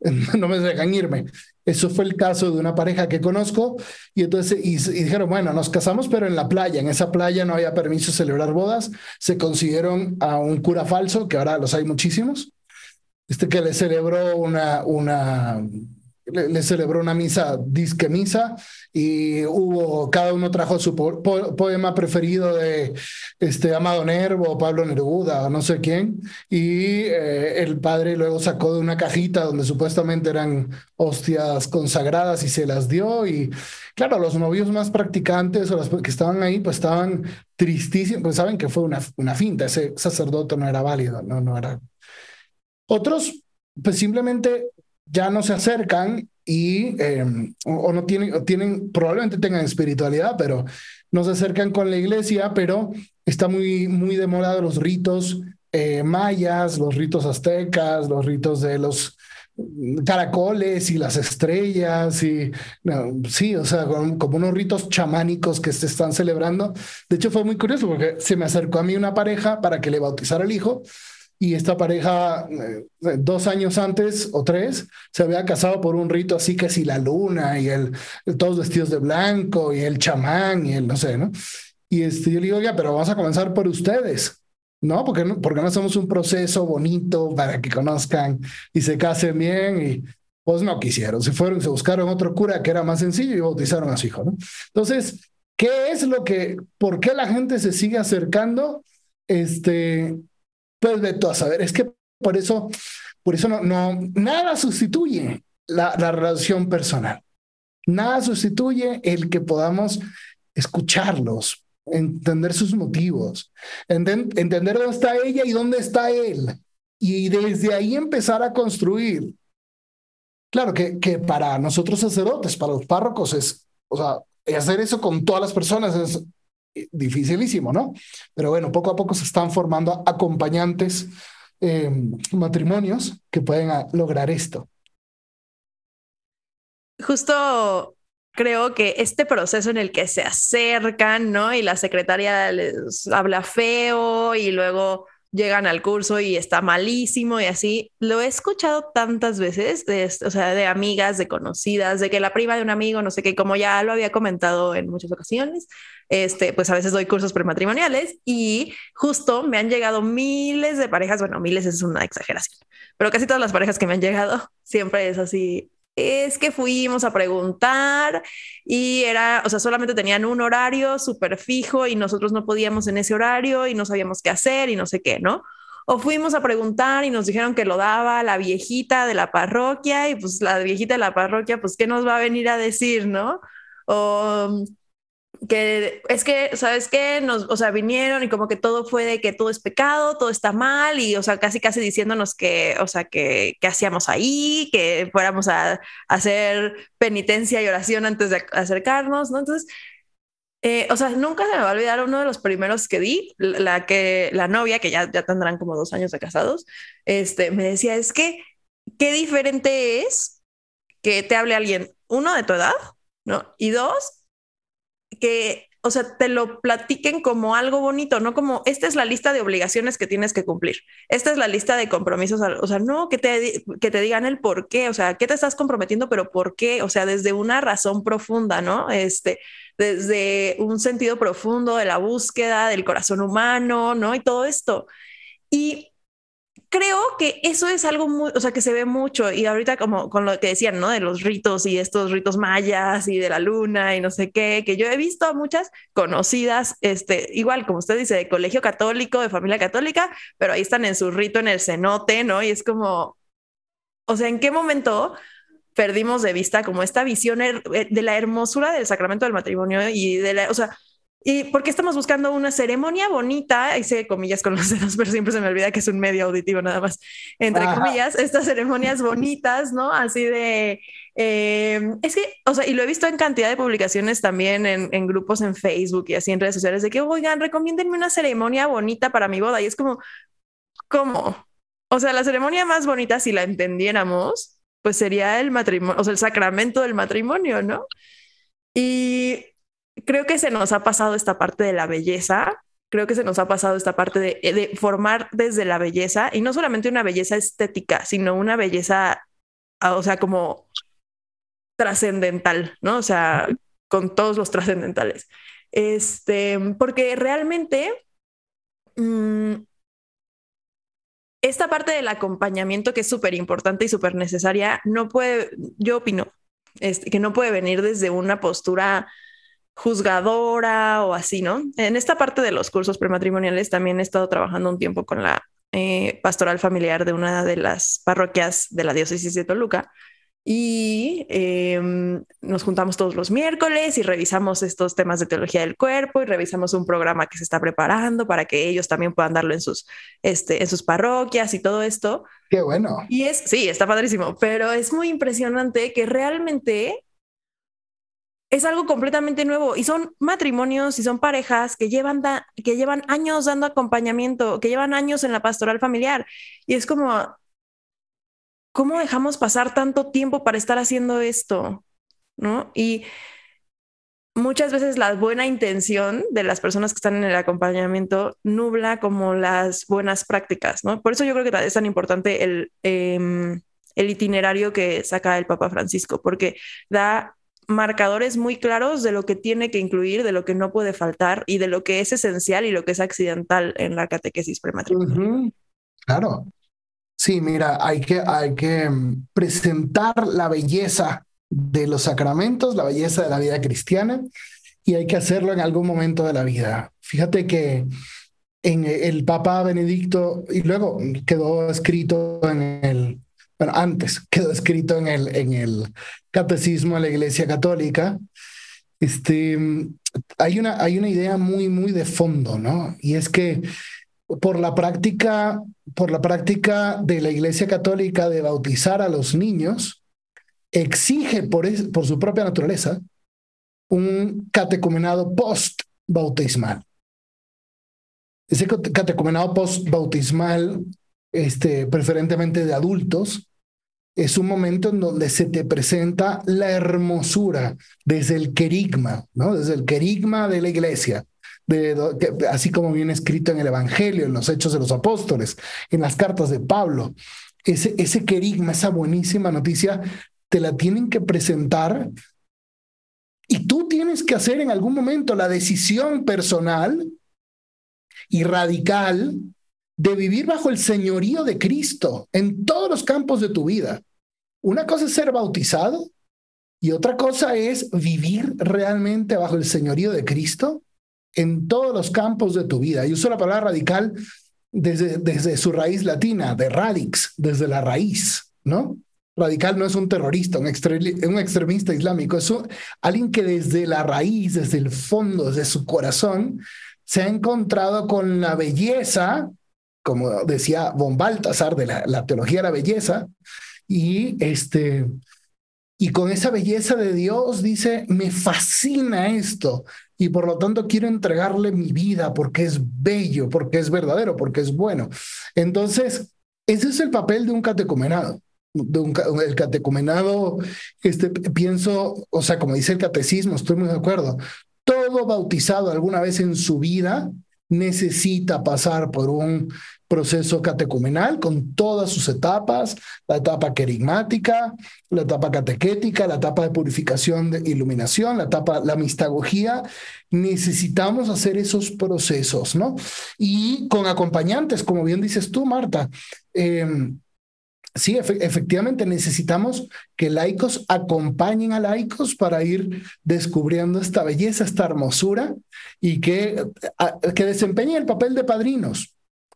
no me dejan irme. Eso fue el caso de una pareja que conozco y entonces y, dijeron, bueno, nos casamos pero en la playa, en esa playa no había permiso de celebrar bodas, se consiguieron a un cura falso, que ahora los hay muchísimos, este que le celebró una, una le, celebró una misa, disque misa, y hubo, cada uno trajo su poema preferido de este, Amado Nervo, Pablo Neruda, no sé quién, y eh, el padre luego sacó de una cajita donde supuestamente eran hostias consagradas y se las dio, y claro, los novios más practicantes o los que estaban ahí, pues estaban tristísimos, pues saben que fue una, una finta, ese sacerdote no era válido, no, no era. Otros, pues simplemente ya no se acercan y em, o, no tienen, o tienen, probablemente tengan espiritualidad, pero no se acercan con la iglesia, pero está muy, muy demorado los ritos eh, mayas, los ritos aztecas, los ritos de los caracoles y las estrellas y sí, o sea, como, unos ritos chamánicos que se están celebrando. De hecho, fue muy curioso porque se me acercó a mí una pareja para que le bautizara el hijo y esta pareja eh, dos años antes o tres se había casado por un rito así que si la luna y el, todos vestidos de blanco y el chamán y el no sé, ¿no? Y este, yo le digo, ya, pero vamos a comenzar por ustedes, ¿no? Porque, no, porque no hacemos un proceso bonito para que conozcan y se casen bien y pues no quisieron, se fueron, se buscaron otro cura que era más sencillo y bautizaron a su hijo, ¿no? Entonces, ¿qué es lo que, por qué la gente se sigue acercando? Este, pues Beto a saber, es que por eso, por eso no, no nada sustituye la, la relación personal. Nada sustituye el que podamos escucharlos, entender sus motivos, entender dónde está ella y dónde está él. Y desde ahí empezar a construir. Claro que, que para nosotros sacerdotes, para los párrocos, es, o sea, hacer eso con todas las personas es dificilísimo, ¿no? Pero bueno, poco a poco se están formando acompañantes, eh, matrimonios que pueden ah, lograr esto. Justo creo que este proceso en el que se acercan, ¿no? Y la secretaria les habla feo y luego llegan al curso y está malísimo y así. Lo he escuchado tantas veces, de, o sea, de amigas, de conocidas, de que la prima de un amigo, no sé qué, como ya lo había comentado en muchas ocasiones, este, pues a veces doy cursos prematrimoniales y justo me han llegado miles de parejas, bueno, miles es una exageración, pero casi todas las parejas que me han llegado siempre es así, es que fuimos a preguntar y era, o sea, solamente tenían un horario súper fijo y nosotros no podíamos en ese horario y no sabíamos qué hacer y no sé qué, ¿no? O fuimos a preguntar y nos dijeron que lo daba la viejita de la parroquia y pues la viejita de la parroquia, pues, ¿qué nos va a venir a decir, no? O que es que, ¿sabes qué? Nos, o sea, vinieron y como que todo fue de que todo es pecado, todo está mal y, o sea, casi, casi diciéndonos que, o sea, que, que hacíamos ahí, que fuéramos a, hacer penitencia y oración antes de acercarnos, ¿no? Entonces, eh, o sea, nunca se me va a olvidar uno de los primeros que di, la que, la novia, que ya, ya tendrán como dos años de casados, este, me decía, es que, qué diferente es que te hable alguien, uno, de tu edad, ¿no? Y dos, que o sea, te lo platiquen como algo bonito, no como esta es la lista de obligaciones que tienes que cumplir. Esta es la lista de compromisos, o sea, no que te, que te digan el por qué, o sea, qué te estás comprometiendo, pero por qué, o sea, desde una razón profunda, ¿no? Este, desde un sentido profundo de la búsqueda del corazón humano, ¿no? Y todo esto. Y creo que eso es algo muy, o sea, que se ve mucho y ahorita como con lo que decían, ¿no? De los ritos y estos ritos mayas y de la luna y no sé qué, que yo he visto a muchas conocidas, este, igual como usted dice, de colegio católico, de familia católica, pero ahí están en su rito en el cenote, ¿no? Y es como, o sea, ¿en qué momento perdimos de vista como esta visión de la hermosura del sacramento del matrimonio y de la, o sea, y porque estamos buscando una ceremonia bonita, hice comillas con los dedos, pero siempre se me olvida que es un medio auditivo nada más, entre comillas, estas ceremonias bonitas, ¿no? Así de, eh, es que, o sea, y lo he visto en cantidad de publicaciones también en, en, grupos en Facebook y así en redes sociales, de que, oigan, recomiéndenme una ceremonia bonita para mi boda. Y es como, ¿cómo? O sea, la ceremonia más bonita, si la entendiéramos, pues sería el matrimonio, o sea, el sacramento del matrimonio, ¿no? Y creo que se nos ha pasado esta parte de la belleza, creo que se nos ha pasado esta parte de, formar desde la belleza y no solamente una belleza estética, sino una belleza, ah, o sea, como trascendental, ¿no? O sea, con todos los trascendentales. Este, porque realmente mm, esta parte del acompañamiento que es súper importante y súper necesaria, no puede, yo opino, este, que no puede venir desde una postura juzgadora o así, ¿no? En esta parte de los cursos prematrimoniales también he estado trabajando un tiempo con la eh, pastoral familiar de una de las parroquias de la diócesis de Toluca y em, nos juntamos todos los miércoles y revisamos estos temas de teología del cuerpo y revisamos un programa que se está preparando para que ellos también puedan darlo en sus, este, en sus parroquias y todo esto. Qué bueno. Y es, sí, está padrísimo, pero es muy impresionante que realmente es algo completamente nuevo y son matrimonios y son parejas que llevan, que llevan años dando acompañamiento, que llevan años en la pastoral familiar. Y es como, ¿cómo dejamos pasar tanto tiempo para estar haciendo esto? ¿No? Y muchas veces la buena intención de las personas que están en el acompañamiento nubla como las buenas prácticas, ¿no? Por eso yo creo que es tan importante el, em, el itinerario que saca el Papa Francisco, porque da marcadores muy claros de lo que tiene que incluir, de lo que no puede faltar y de lo que es esencial y lo que es accidental en la catequesis prematrimonial. Claro. Sí, mira, hay que, hay que mm, presentar la belleza de los sacramentos, la belleza de la vida cristiana, y hay que hacerlo en algún momento de la vida. Fíjate que en el Papa Benedicto, y luego quedó escrito en el bueno, antes quedó escrito en el, en el catecismo de la Iglesia Católica, este, hay, una, hay una idea muy, muy de fondo, ¿no? Y es que por la práctica, por la práctica de la Iglesia Católica de bautizar a los niños, exige por, por su propia naturaleza un catecumenado post-bautismal. Ese catecumenado post-bautismal este, preferentemente de adultos, es un momento en donde se te presenta la hermosura desde el querigma, ¿no? Desde el querigma de la iglesia, de, así como viene escrito en el Evangelio, en los Hechos de los Apóstoles, en las cartas de Pablo. Ese, ese querigma, esa buenísima noticia, te la tienen que presentar y tú tienes que hacer en algún momento la decisión personal y radical de vivir bajo el señorío de Cristo en todos los campos de tu vida. Una cosa es ser bautizado y otra cosa es vivir realmente bajo el señorío de Cristo en todos los campos de tu vida. Y uso la palabra radical desde, desde su raíz latina, de radix, desde la raíz, ¿no? Radical no es un terrorista, un, un extremista islámico, es alguien que desde la raíz, desde el fondo, desde su corazón, se ha encontrado con la belleza como decía von Baltasar, de la, teología de la belleza, y este, y con esa belleza de Dios dice, me fascina esto y por lo tanto quiero entregarle mi vida porque es bello, porque es verdadero, porque es bueno. Entonces, ese es el papel de un catecumenado. De un, el catecumenado, este, pienso, o sea, como dice el catecismo, estoy muy de acuerdo, todo bautizado alguna vez en su vida necesita pasar por un proceso catecumenal con todas sus etapas, la etapa querigmática, la etapa catequética, la etapa de purificación de iluminación, la etapa, la mistagogía. Necesitamos hacer esos procesos, ¿no? Y con acompañantes, como bien dices tú, Marta. Em, sí, efectivamente necesitamos que laicos acompañen a laicos para ir descubriendo esta belleza, esta hermosura y que, que desempeñen el papel de padrinos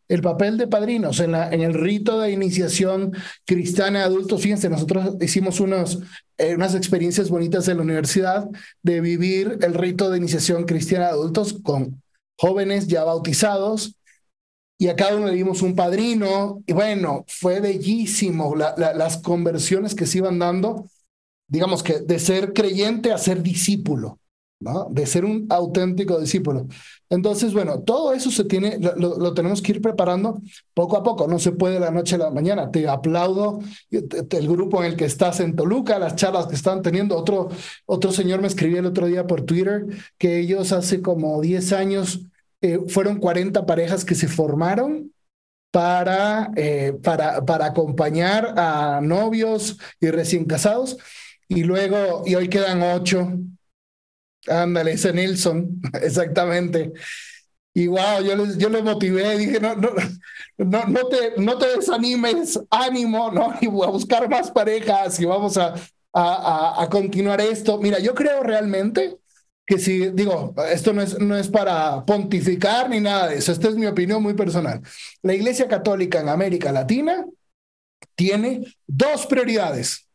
el papel de padrinos en, la, en el rito de iniciación cristiana de adultos. Fíjense, nosotros hicimos unos, eh, unas experiencias bonitas en la universidad de vivir el rito de iniciación cristiana de adultos con jóvenes ya bautizados y a cada uno le dimos un padrino y bueno, fue bellísimo las conversiones que se iban dando, digamos que de ser creyente a ser discípulo. ¿no? de ser un auténtico discípulo. Entonces, bueno, todo eso se tiene, lo, tenemos que ir preparando poco a poco, no se puede de la noche a la mañana. Te aplaudo el grupo en el que estás en Toluca, las charlas que están teniendo. Otro, otro señor me escribió el otro día por Twitter que ellos hace como 10 años eh, fueron 40 parejas que se formaron para, eh, para, para acompañar a novios y recién casados. Y luego, y hoy quedan ocho Ándale, ese Nilsson, exactamente. Y wow, yo les, yo les motivé, dije, no, no, no, no, te, no te desanimes, ánimo, ¿no? Y a buscar más parejas y vamos a, a, a, continuar esto. Mira, yo creo realmente que si, digo, esto no es, no es para pontificar ni nada de eso, esta es mi opinión muy personal. La Iglesia Católica en América Latina tiene dos prioridades.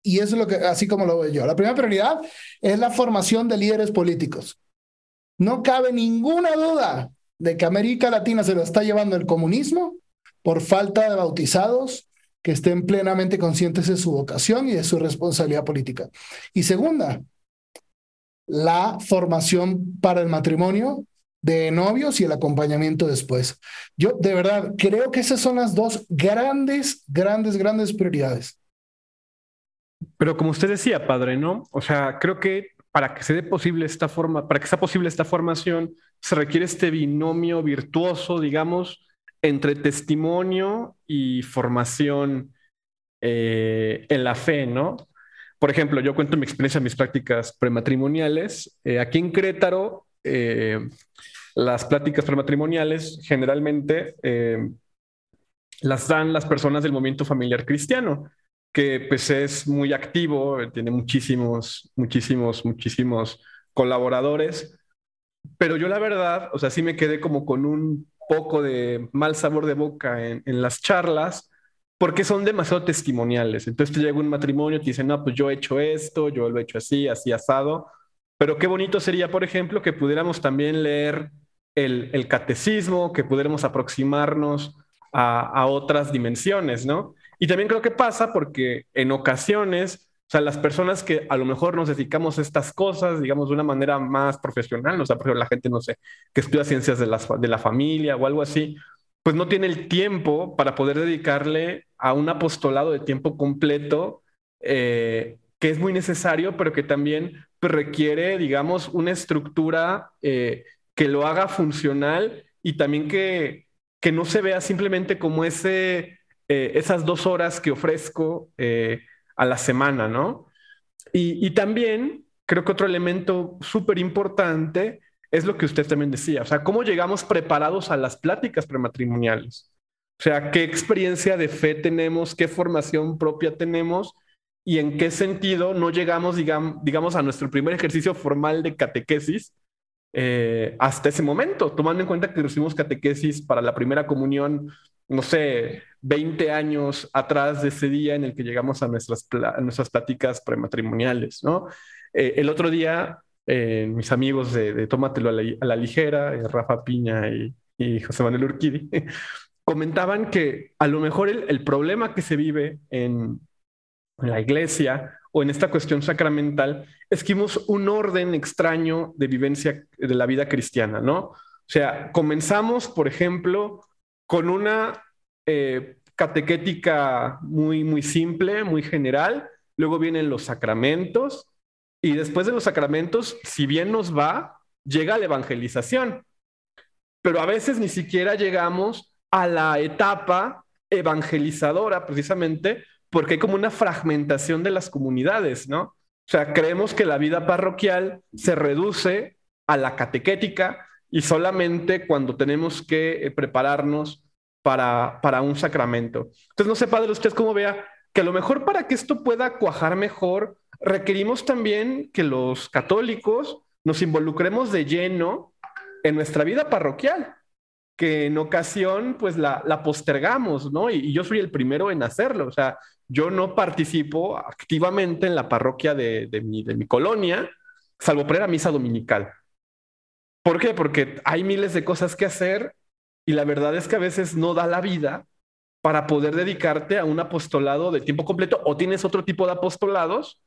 Y es lo que, así como lo veo yo. La primera prioridad es la formación de líderes políticos. No cabe ninguna duda de que América Latina se lo está llevando el comunismo por falta de bautizados que estén plenamente conscientes de su vocación y de su responsabilidad política. Y segunda, la formación para el matrimonio de novios y el acompañamiento después. Yo de verdad creo que esas son las dos grandes, grandes, grandes prioridades. Pero como usted decía, padre, ¿no? O sea, creo que para que se dé posible esta forma, para que sea posible esta formación, se requiere este binomio virtuoso, digamos, entre testimonio y formación eh, en la fe, ¿no? Por ejemplo, yo cuento mi experiencia en mis prácticas prematrimoniales. Eh, aquí en Querétaro, eh, las pláticas prematrimoniales generalmente las dan las personas del movimiento familiar cristiano que pues es muy activo, tiene muchísimos, muchísimos, muchísimos colaboradores, pero yo la verdad, o sea, sí me quedé como con un poco de mal sabor de boca en, las charlas, porque son demasiado testimoniales. Entonces te llega un matrimonio y te dicen, no, pues yo he hecho esto, yo lo he hecho así, así asado, pero qué bonito sería, por ejemplo, que pudiéramos también leer el, el catecismo, que pudiéramos aproximarnos a, a otras dimensiones, ¿no? Y también creo que pasa porque en ocasiones, o sea, las personas que a lo mejor nos dedicamos a estas cosas, digamos, de una manera más profesional, o sea, por ejemplo, la gente, no sé, que estudia ciencias de la, de la familia o algo así, pues no tiene el tiempo para poder dedicarle a un apostolado de tiempo completo, eh, que es muy necesario, pero que también requiere, digamos, una estructura eh, que lo haga funcional y también que, que no se vea simplemente como ese eh, esas dos horas que ofrezco a la semana, ¿no? Y, también creo que otro elemento súper importante es lo que usted también decía, o sea, cómo llegamos preparados a las pláticas prematrimoniales. O sea, qué experiencia de fe tenemos, qué formación propia tenemos y en qué sentido no llegamos, digamos, a nuestro primer ejercicio formal de catequesis eh, hasta ese momento, tomando en cuenta que recibimos catequesis para la primera comunión no sé, 20 años atrás de ese día en el que llegamos a nuestras, nuestras pláticas prematrimoniales, ¿no? Eh, el otro día, eh, mis amigos de, Tómatelo a la, ligera, eh, Rafa Piña y, José Manuel Urquidi, comentaban que a lo mejor el, problema que se vive en, en, la iglesia o en esta cuestión sacramental es que vimos un orden extraño de vivencia de la vida cristiana, ¿no? O sea, comenzamos, por ejemplo, con una eh, catequética muy, muy simple, muy general. Luego vienen los sacramentos y después de los sacramentos, si bien nos va, llega la evangelización. Pero a veces ni siquiera llegamos a la etapa evangelizadora, precisamente porque hay como una fragmentación de las comunidades, ¿no? O sea, creemos que la vida parroquial se reduce a la catequética y solamente cuando tenemos que eh, prepararnos para, para un sacramento. Entonces, no sé, padre, usted cómo vea que a lo mejor para que esto pueda cuajar mejor, requerimos también que los católicos nos involucremos de lleno en nuestra vida parroquial, que en ocasión pues la, la postergamos, ¿no? Y, y, yo soy el primero en hacerlo, o sea, yo no participo activamente en la parroquia de, de, mi, de mi colonia, salvo para ir a misa dominical. ¿Por qué? Porque hay miles de cosas que hacer y la verdad es que a veces no da la vida para poder dedicarte a un apostolado de tiempo completo o tienes otro tipo de apostolados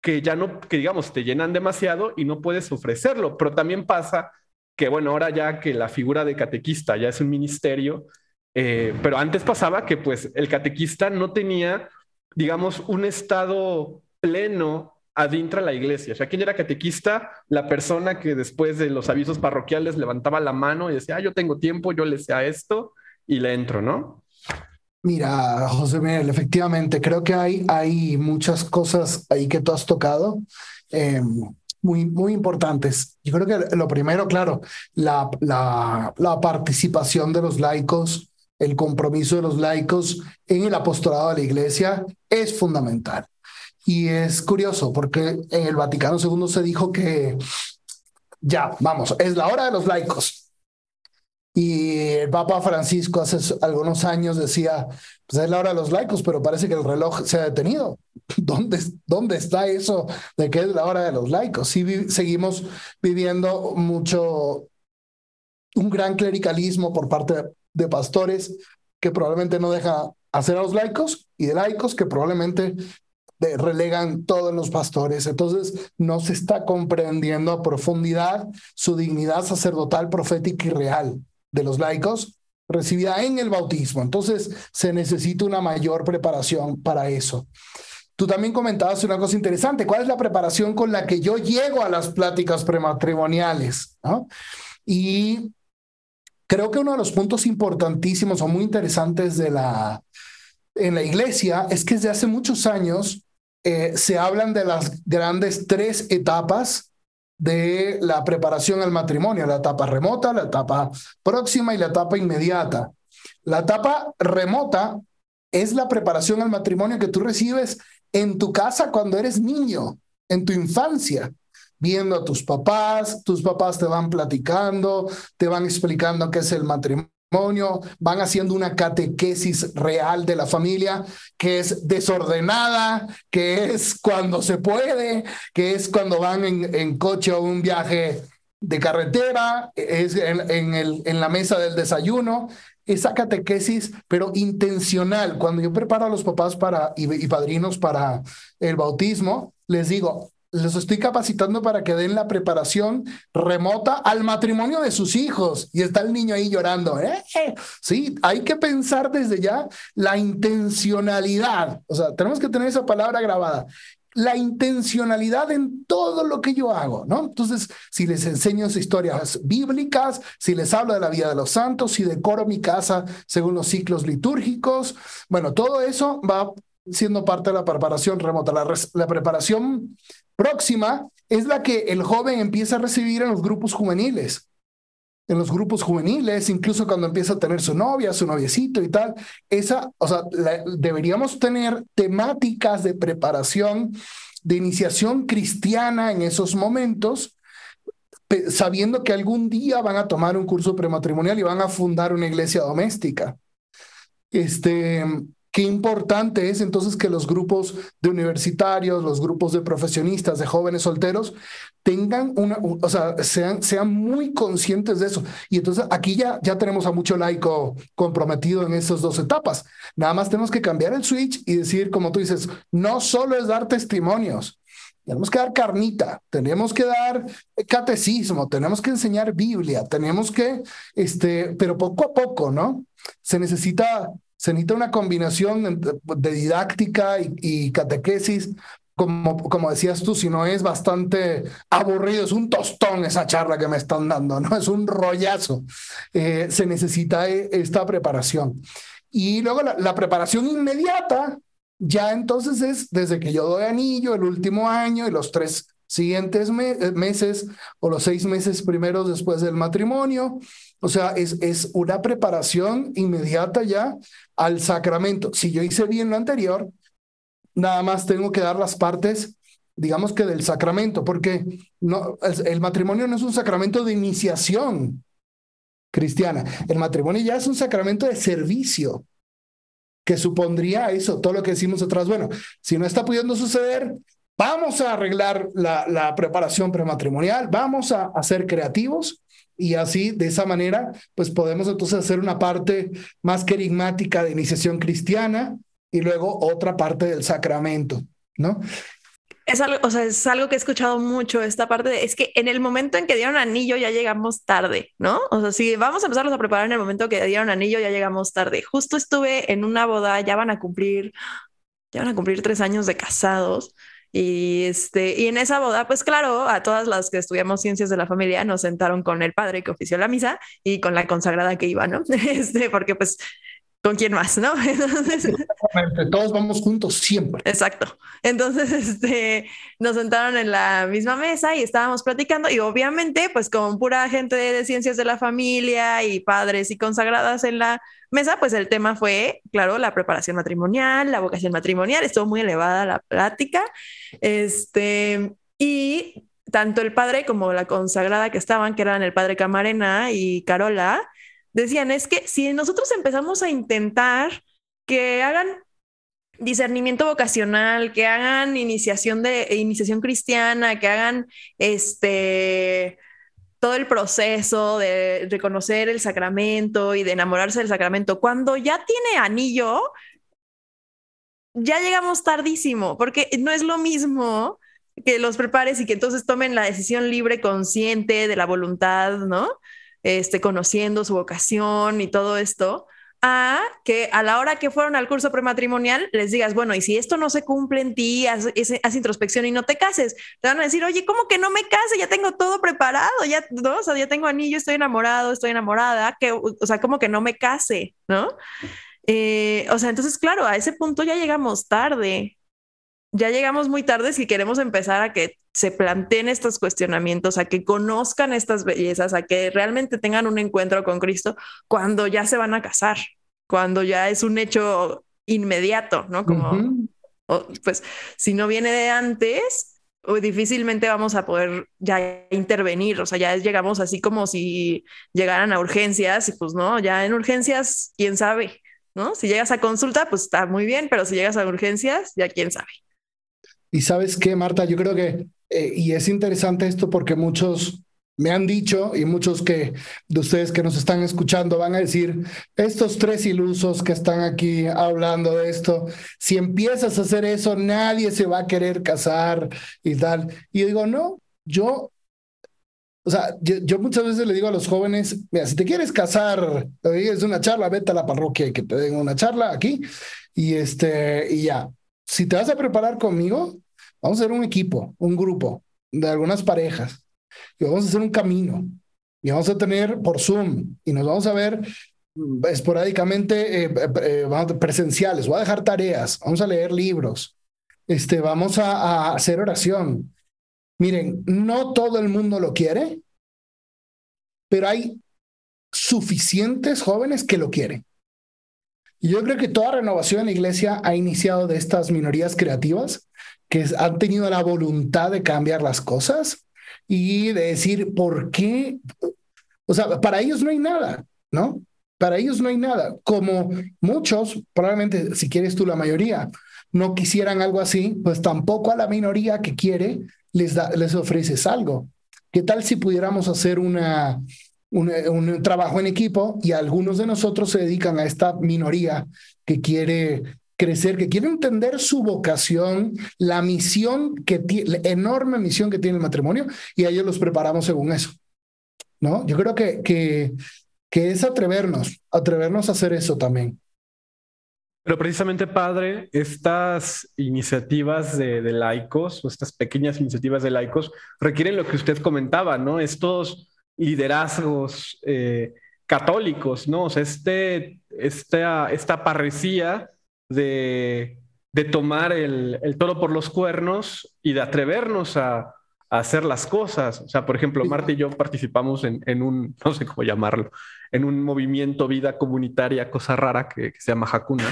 que ya no, que digamos, te llenan demasiado y no puedes ofrecerlo. Pero también pasa que, bueno, ahora ya que la figura de catequista ya es un ministerio, eh, pero antes pasaba que pues el catequista no tenía, digamos, un estado pleno adentra la iglesia. O sea, ¿quién era catequista? La persona que después de los avisos parroquiales levantaba la mano y decía, ah, yo tengo tiempo, yo le sé a esto y le entro, ¿no? Mira, José Miguel, efectivamente, creo que hay, hay muchas cosas ahí que tú has tocado. Eh, muy, muy importantes. Yo creo que lo primero, claro, la, la, la participación de los laicos, el compromiso de los laicos en el apostolado de la iglesia es fundamental. Y es curioso porque en el Vaticano II se dijo que ya, vamos, es la hora de los laicos. Y el Papa Francisco hace algunos años decía, pues es la hora de los laicos, pero parece que el reloj se ha detenido. ¿Dónde, dónde está eso de que es la hora de los laicos? Sí seguimos viviendo mucho, un gran clericalismo por parte de pastores que probablemente no deja hacer a los laicos y de laicos que probablemente relegan todos los pastores. Entonces, no se está comprendiendo a profundidad su dignidad sacerdotal, profética y real de los laicos recibida en el bautismo. Entonces, se necesita una mayor preparación para eso. Tú también comentabas una cosa interesante. ¿Cuál es la preparación con la que yo llego a las pláticas prematrimoniales? Y creo que uno de los puntos importantísimos o muy interesantes de la, en la iglesia es que desde hace muchos años eh, se hablan de las grandes tres etapas de la preparación al matrimonio, la etapa remota, la etapa próxima y la etapa inmediata. La etapa remota es la preparación al matrimonio que tú recibes en tu casa cuando eres niño, en tu infancia, viendo a tus papás, tus papás te van platicando, te van explicando qué es el matrimonio van haciendo una catequesis real de la familia, que es desordenada, que es cuando se puede, que es cuando van en, coche o un viaje de carretera, es en la mesa del desayuno, esa catequesis, pero intencional. Cuando yo preparo a los papás para, y padrinos para el bautismo, les digo, los estoy capacitando para que den la preparación remota al matrimonio de sus hijos. Y está el niño ahí llorando. ¿eh? Sí, hay que pensar desde ya la intencionalidad. O sea, tenemos que tener esa palabra grabada. La intencionalidad en todo lo que yo hago, ¿no? Entonces, si les enseño historias bíblicas, si les hablo de la vida de los santos, si decoro mi casa según los ciclos litúrgicos, bueno, todo eso va siendo parte de la preparación remota. La, la, preparación próxima es la que el joven empieza a recibir en los grupos juveniles. En los grupos juveniles, incluso cuando empieza a tener su novia, su noviecito y tal, esa, o sea, deberíamos tener temáticas de preparación, de iniciación cristiana en esos momentos, sabiendo que algún día van a tomar un curso prematrimonial y van a fundar una iglesia doméstica. Este, Qué importante es entonces que los grupos de universitarios, los grupos de profesionistas, de jóvenes solteros, tengan una, o sea, sean, sean muy conscientes de eso. Y entonces aquí ya, ya tenemos a mucho laico comprometido en esas dos etapas. Nada más tenemos que cambiar el switch y decir, como tú dices, no solo es dar testimonios, tenemos que dar carnita, tenemos que dar catecismo, tenemos que enseñar Biblia, tenemos que, este, pero poco a poco, ¿no? Se necesita se necesita una combinación de didáctica y, catequesis como, como decías tú, si no es bastante aburrido, es un tostón esa charla que me están dando, ¿no? Es un rollazo. Eh, se necesita eh, esta preparación. Y luego la, preparación inmediata, ya entonces es desde que yo doy anillo, el último año y los tres siguientes meses o los seis meses primeros después del matrimonio. O sea, es, es una preparación inmediata ya al sacramento. Si yo hice bien lo anterior, nada más tengo que dar las partes, digamos que del sacramento, porque no, el, matrimonio no es un sacramento de iniciación cristiana, el matrimonio ya es un sacramento de servicio que supondría eso, todo lo que decimos atrás. Bueno, si no está pudiendo suceder, vamos a arreglar la, la preparación prematrimonial, vamos a ser creativos y así, de esa manera, pues podemos entonces hacer una parte más querigmática de iniciación cristiana, y luego otra parte del sacramento, ¿no? Es algo, o sea, es algo que he escuchado mucho, esta parte de, es que en el momento en que dieron anillo ya llegamos tarde, ¿no? O sea, si vamos a empezarnos a preparar en el momento que dieron anillo ya llegamos tarde. Justo estuve en una boda, ya van a cumplir, ya van a cumplir tres años de casados. Y, este, y en esa boda, pues claro, a todas las que estudiamos ciencias de la familia nos sentaron con el padre que ofició la misa y con la consagrada que iba, ¿no? Este, porque pues ¿con quién más, no? Entonces, todos vamos juntos siempre. Exacto. Entonces, este, nos sentaron en la misma mesa y estábamos platicando y obviamente, pues con pura gente de ciencias de la familia y padres y consagradas en la mesa, pues el tema fue, claro, la preparación matrimonial, la vocación matrimonial, estuvo muy elevada la plática, este, y tanto el padre como la consagrada que estaban, que eran el padre Camarena y Carola, decían, es que si nosotros empezamos a intentar que hagan discernimiento vocacional, que hagan iniciación de iniciación cristiana, que hagan este todo el proceso de reconocer el sacramento y de enamorarse del sacramento, cuando ya tiene anillo, ya llegamos tardísimo, porque no es lo mismo que los prepares y que entonces tomen la decisión libre, consciente de la voluntad, ¿no? Este, conociendo su vocación y todo esto, a que a la hora que fueron al curso prematrimonial les digas, bueno, y si esto no se cumple en ti, haz, introspección y no te cases. Te van a decir, oye, ¿cómo que no me case? Ya tengo todo preparado, ya, ¿no? O sea, ya tengo anillo, estoy enamorado, estoy enamorada, que, o sea, ¿cómo que no me case? ¿No? Eh, o sea, entonces, claro, a ese punto ya llegamos tarde ya llegamos muy tarde si queremos empezar a que se planteen estos cuestionamientos, a que conozcan estas bellezas, a que realmente tengan un encuentro con Cristo cuando ya se van a casar, cuando ya es un hecho inmediato, ¿no? Como, pues, si no viene de antes, difícilmente vamos a poder ya intervenir, o sea, ya llegamos así como si llegaran a urgencias y pues no, ya en urgencias, quién sabe, ¿no? Si llegas a consulta, pues está muy bien, pero si llegas a urgencias, ya quién sabe. Y sabes qué, Marta, yo creo que, eh, y es interesante esto porque muchos me han dicho y muchos que de ustedes que nos están escuchando van a decir, estos tres ilusos que están aquí hablando de esto, si empiezas a hacer eso, nadie se va a querer casar y tal. Y digo, no, yo, o sea, yo, muchas veces le digo a los jóvenes, mira, si te quieres casar, es una charla, vete a la parroquia y que te den una charla aquí y este, y ya si te vas a preparar conmigo, vamos a hacer un equipo, un grupo de algunas parejas y vamos a hacer un camino y vamos a tener por Zoom y nos vamos a ver mm, esporádicamente eh, eh, eh, presenciales, voy a dejar tareas, vamos a leer libros, este, vamos a hacer oración. Miren, no todo el mundo lo quiere, pero hay suficientes jóvenes que lo quieren. Yo creo que toda renovación en la iglesia ha iniciado de estas minorías creativas que han tenido la voluntad de cambiar las cosas y de decir, ¿por qué? O sea, para ellos no hay nada, ¿no? Para ellos no hay nada. Como muchos, probablemente, si quieres tú la mayoría, no quisieran algo así, pues tampoco a la minoría que quiere les, les ofreces algo. ¿Qué tal si pudiéramos hacer una, un, trabajo en equipo y algunos de nosotros se dedican a esta minoría que quiere crecer, que quiere entender su vocación, la misión que tiene, la enorme misión que tiene el matrimonio y a ellos los preparamos según eso. ¿No? Yo creo que, que, que es atrevernos, atrevernos a hacer eso también. Pero precisamente, padre, estas iniciativas de, laicos o estas pequeñas iniciativas de laicos requieren lo que usted comentaba, ¿no? Estos liderazgos eh, católicos, ¿no? O sea, este, esta, esta parresía de, de tomar el, el, toro por los cuernos y de atrevernos a, hacer las cosas. O sea, por ejemplo, Marta y yo participamos en, en, un, no sé cómo llamarlo, en un movimiento vida comunitaria, cosa rara que, que se llama Hakuna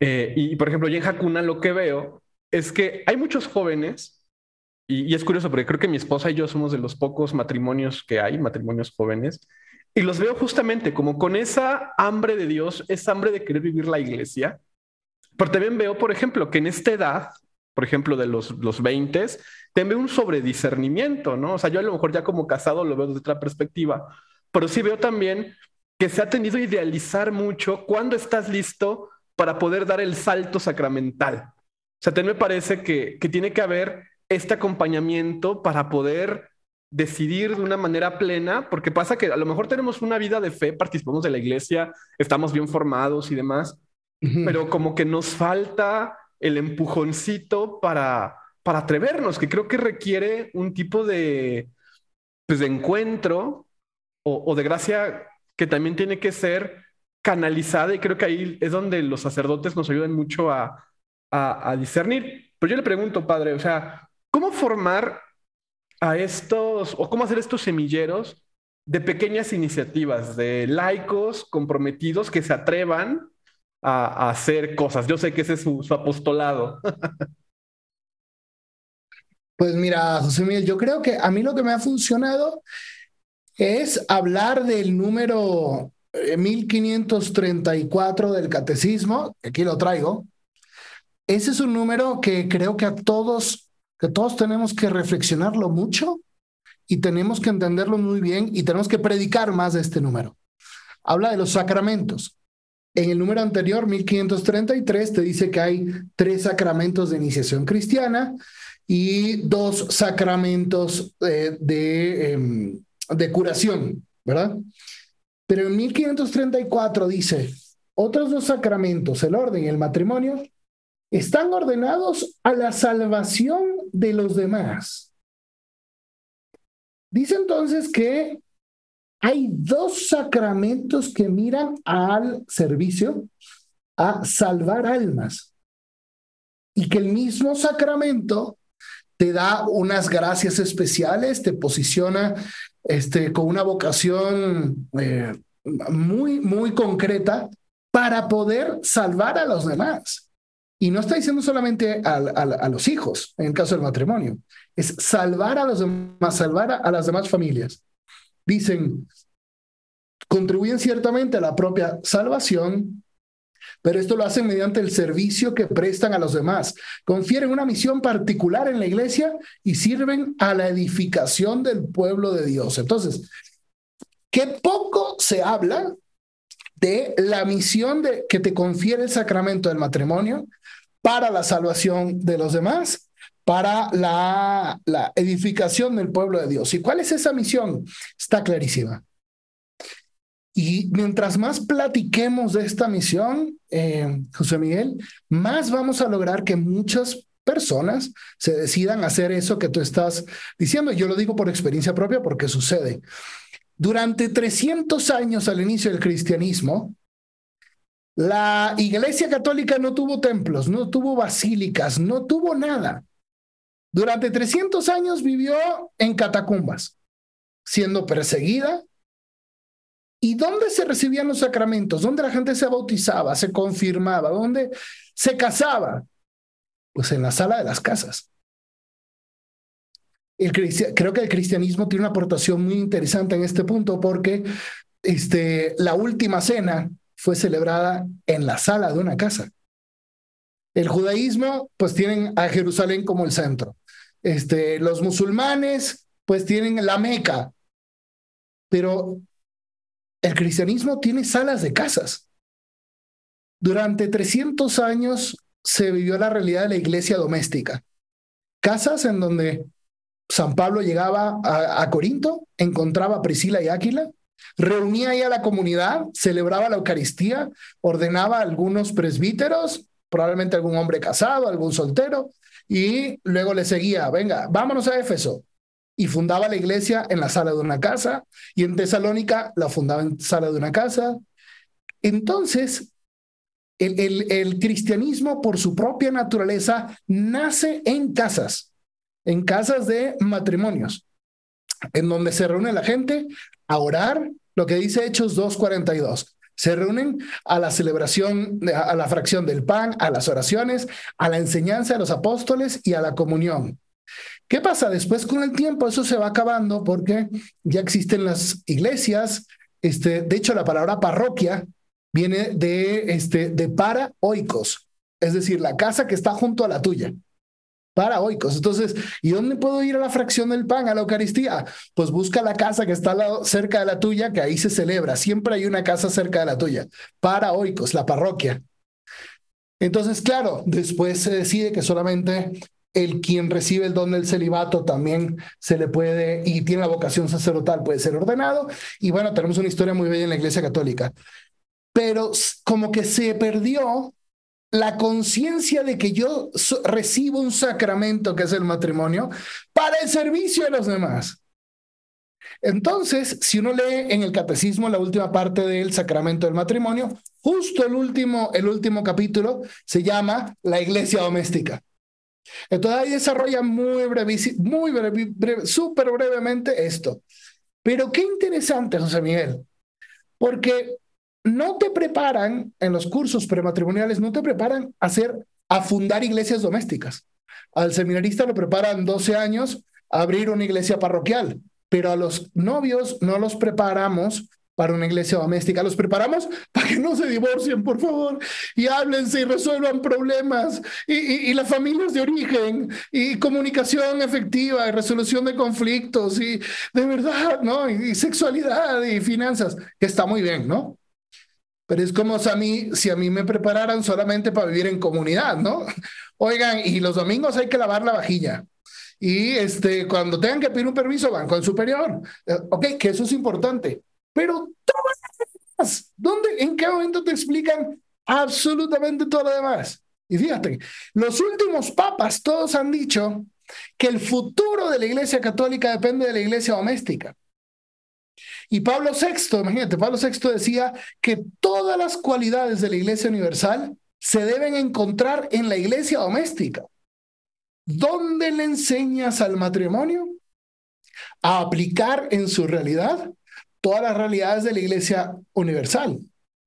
eh, y, por ejemplo, yo en Hakuna lo que veo es que hay muchos jóvenes, y, es curioso porque creo que mi esposa y yo somos de los pocos matrimonios que hay, matrimonios jóvenes, y los veo justamente como con esa hambre de Dios, esa hambre de querer vivir la iglesia. Pero también veo, por ejemplo, que en esta edad, por ejemplo, de los, los 20, también veo un sobrediscernimiento, ¿no? O sea, yo a lo mejor ya como casado lo veo desde otra perspectiva, pero sí veo también que se ha tendido a idealizar mucho cuando estás listo para poder dar el salto sacramental. O sea, también me parece que, que tiene que haber este acompañamiento para poder decidir de una manera plena, porque pasa que a lo mejor tenemos una vida de fe, participamos de la iglesia, estamos bien formados y demás, pero como que nos falta el empujoncito para, para atrevernos, que creo que requiere un tipo de, pues, de encuentro o, o de gracia que también tiene que ser canalizada y creo que ahí es donde los sacerdotes nos ayudan mucho a, discernir. Pero yo le pregunto, padre, o sea, ¿cómo formar a estos o cómo hacer estos semilleros de pequeñas iniciativas, de laicos comprometidos que se atrevan a, hacer cosas? Yo sé que ese es su, su apostolado. Pues mira, José Miguel, yo creo que a mí lo que me ha funcionado es hablar del número 1534 del catecismo, aquí lo traigo. Ese es un número que creo que a todos, que todos tenemos que reflexionarlo mucho y tenemos que entenderlo muy bien y tenemos que predicar más de este número. Habla de los sacramentos. En el número anterior, 1533, te dice que hay tres sacramentos de iniciación cristiana y dos sacramentos eh, de, em, de curación, ¿verdad? Pero en 1534 dice, otros dos sacramentos, el orden y el matrimonio, están ordenados a la salvación de los demás. Dice entonces que hay dos sacramentos que miran al servicio, a salvar almas, y que el mismo sacramento te da unas gracias especiales, te posiciona este, con una vocación eh, muy, muy concreta para poder salvar a los demás. Y no está diciendo solamente a, a, los hijos, en el caso del matrimonio, es salvar a los demás, salvar a, a las demás familias. Dicen, contribuyen ciertamente a la propia salvación, pero esto lo hacen mediante el servicio que prestan a los demás. Confieren una misión particular en la iglesia y sirven a la edificación del pueblo de Dios. Entonces, qué poco se habla de la misión de, que te confiere el sacramento del matrimonio para la salvación de los demás, para la, edificación del pueblo de Dios. ¿Y cuál es esa misión? Está clarísima. Y mientras más platiquemos de esta misión, eh, José Miguel, más vamos a lograr que muchas personas se decidan a hacer eso que tú estás diciendo. Yo lo digo por experiencia propia porque sucede. Durante 300 años al inicio del cristianismo, la Iglesia Católica no tuvo templos, no tuvo basílicas, no tuvo nada. Durante 300 años vivió en catacumbas, siendo perseguida, ¿Y dónde se recibían los sacramentos? ¿Dónde la gente se bautizaba, se confirmaba? ¿Dónde se casaba? Pues en la sala de las casas. creo que el cristianismo tiene una aportación muy interesante en este punto porque este, la última cena fue celebrada en la sala de una casa. El judaísmo, pues tienen a Jerusalén como el centro. Este, los musulmanes, pues tienen la Meca. Pero el cristianismo tiene salas de casas. Durante 300 años se vivió la realidad de la iglesia doméstica. Casas en donde San Pablo llegaba a, Corinto, encontraba a Priscila y Áquila, reunía ahí a la comunidad, celebraba la Eucaristía, ordenaba a algunos presbíteros, probablemente algún hombre casado, algún soltero, y luego le seguía, venga, vámonos a Éfeso. Y fundaba la iglesia en la sala de una casa, y en Tesalónica la fundaba en sala de una casa. Entonces, el, el, cristianismo, por su propia naturaleza, nace en casas, en casas de matrimonios, en donde se reúne la gente a orar, lo que dice Hechos 2.42. Se reúnen a la celebración, a la fracción del pan, a las oraciones, a la enseñanza de los apóstoles y a la comunión. ¿Qué pasa? Después con el tiempo eso se va acabando porque ya existen las iglesias. Este, de hecho, la palabra parroquia viene de, este, de para oikos, es decir, la casa que está junto a la tuya. Para oikos. Entonces, ¿y dónde puedo ir a la fracción del pan, a la Eucaristía? Pues busca la casa que está cerca de la tuya, que ahí se celebra. Siempre hay una casa cerca de la tuya. Para oikos, la parroquia. Entonces, claro, después se decide que solamente el quien recibe el don del celibato también se le puede, y tiene la vocación sacerdotal, puede ser ordenado. Y bueno, tenemos una historia muy bella en la Iglesia Católica pero como que se perdió la conciencia de que yo recibo un sacramento que es el matrimonio para el servicio de los demás. Entonces, si uno lee en el catecismo la última parte del sacramento del matrimonio, justo el último, el último capítulo se llama la iglesia doméstica. Entonces ahí desarrolla muy breve, muy breve, súper brevemente esto. Pero qué interesante, José Miguel, porque no te preparan en los cursos prematrimoniales, no te preparan a hacer, a fundar iglesias domésticas. Al seminarista lo preparan 12 años a abrir una iglesia parroquial, pero a los novios no los preparamos para una iglesia doméstica. Los preparamos para que no se divorcien, por favor, y háblense y resuelvan problemas, y, y, las familias de origen, y comunicación efectiva, y resolución de conflictos, y de verdad, ¿no? y sexualidad, y finanzas, que está muy bien, ¿no? Pero es como si a mí, si a mí me prepararan solamente para vivir en comunidad, ¿no? Oigan, y los domingos hay que lavar la vajilla. Y este, cuando tengan que pedir un permiso, van con superior. Eh, ok, que eso es importante. Pero todo ¿dónde, en qué momento te explican absolutamente todo lo demás? Y fíjate, los últimos papas todos han dicho que el futuro de la iglesia católica depende de la iglesia doméstica. Y Pablo VI, imagínate, Pablo VI decía que todas las cualidades de la iglesia universal se deben encontrar en la iglesia doméstica. ¿Dónde le enseñas al matrimonio a aplicar en su realidad todas las realidades de la iglesia universal?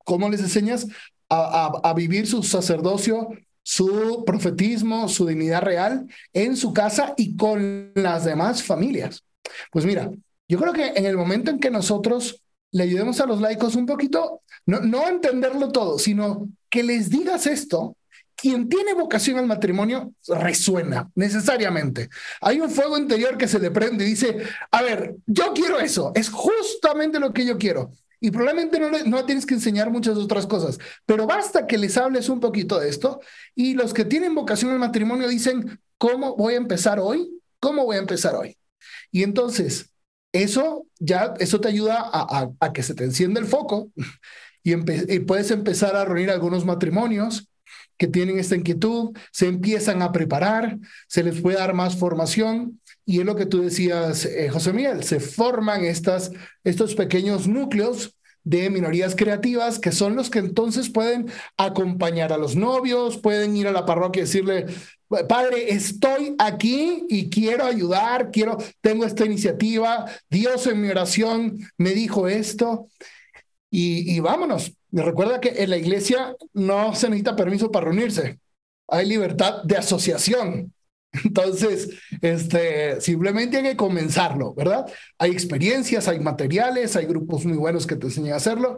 ¿Cómo les enseñas a, a vivir su sacerdocio, su profetismo, su dignidad real en su casa y con las demás familias? Pues mira, yo creo que en el momento en que nosotros le ayudemos a los laicos un poquito, no, no entenderlo todo, sino que les digas esto, quien tiene vocación al matrimonio resuena necesariamente. Hay un fuego interior que se le prende y dice, a ver, yo quiero eso, es justamente lo que yo quiero. Y probablemente no, no tienes que enseñar muchas otras cosas, pero basta que les hables un poquito de esto. Y los que tienen vocación al matrimonio dicen, ¿cómo voy a empezar hoy? ¿Cómo voy a empezar hoy? Y entonces, eso ya, eso te ayuda a, que se te encienda el foco y, puedes empezar a reunir algunos matrimonios que tienen esta inquietud, se empiezan a preparar, se les puede dar más formación y es lo que tú decías, eh, José Miguel, se forman estas, estos pequeños núcleos de minorías creativas que son los que entonces pueden acompañar a los novios, pueden ir a la parroquia y decirle, Padre, estoy aquí y quiero ayudar, quiero, tengo esta iniciativa, Dios en mi oración me dijo esto y, y vámonos. Recuerda que en la iglesia no se necesita permiso para reunirse, hay libertad de asociación. Entonces, este, simplemente hay que comenzarlo, ¿verdad? Hay experiencias, hay materiales, hay grupos muy buenos que te enseñan a hacerlo,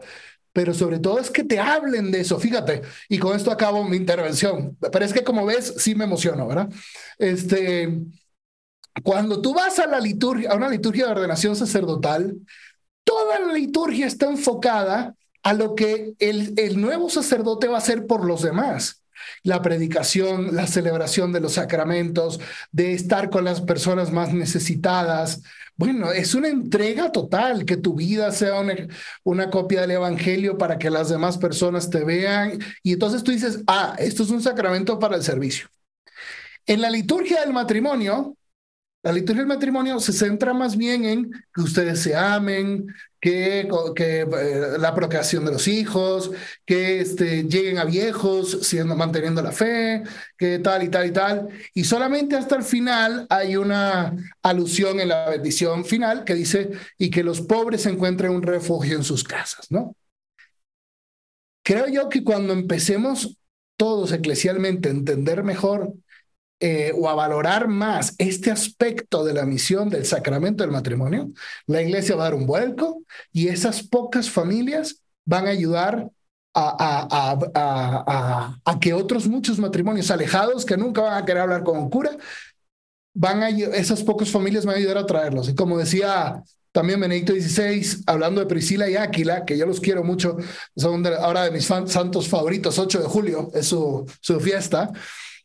pero sobre todo es que te hablen de eso, fíjate, y con esto acabo mi intervención, pero es que como ves, sí me emociono, ¿verdad? Este, cuando tú vas a la liturgia, a una liturgia de ordenación sacerdotal, toda la liturgia está enfocada a lo que el, el nuevo sacerdote va a hacer por los demás la predicación, la celebración de los sacramentos, de estar con las personas más necesitadas, bueno, es una entrega total, que tu vida sea una, una, copia del Evangelio para que las demás personas te vean. Y entonces tú dices, ah, esto es un sacramento para el servicio. En la liturgia del matrimonio, la liturgia del matrimonio se centra más bien en que ustedes se amen, que, eh, la procreación de los hijos, que este, lleguen a viejos siendo, manteniendo la fe, que tal y tal y tal. Y solamente hasta el final hay una alusión en la bendición final que dice, y que los pobres encuentren un refugio en sus casas, ¿no? Creo yo que cuando empecemos todos eclesialmente a entender mejor eh, o a valorar más este aspecto de la misión del sacramento del matrimonio, la iglesia va a dar un vuelco y esas pocas familias van a ayudar a, a, a, que otros muchos matrimonios alejados que nunca van a querer hablar con un cura, van a, esas pocas familias van a ayudar a traerlos. Y como decía también Benedicto XVI, hablando de Priscila y Áquila, que yo los quiero mucho, son ahora de mis santos favoritos, 8 de julio es su, su fiesta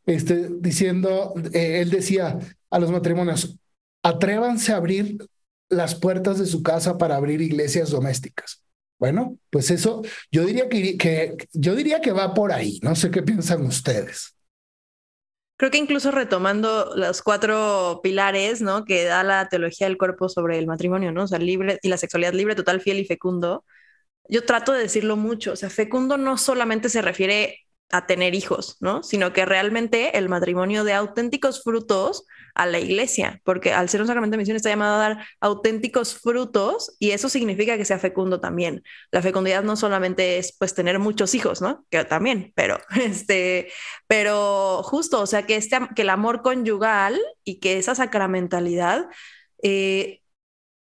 este, diciendo, eh, él decía a los matrimonios, atrévanse a abrir las puertas de su casa para abrir iglesias domésticas. Bueno, pues eso yo diría que, que, yo diría que va por ahí. No sé qué piensan ustedes. Creo que incluso retomando los cuatro pilares, ¿no? Que da la teología del cuerpo sobre el matrimonio, ¿no? O sea, libre y la sexualidad libre, total, fiel y fecundo. Yo trato de decirlo mucho. O sea, fecundo no solamente se refiere a tener hijos, ¿no? Sino que realmente el matrimonio de auténticos frutos a la iglesia, porque al ser un sacramento de misión está llamado a dar auténticos frutos y eso significa que sea fecundo también. La fecundidad no solamente es pues tener muchos hijos, ¿no? Que también, pero este, pero justo, o sea, que este, que el amor conyugal y que esa sacramentalidad, eh,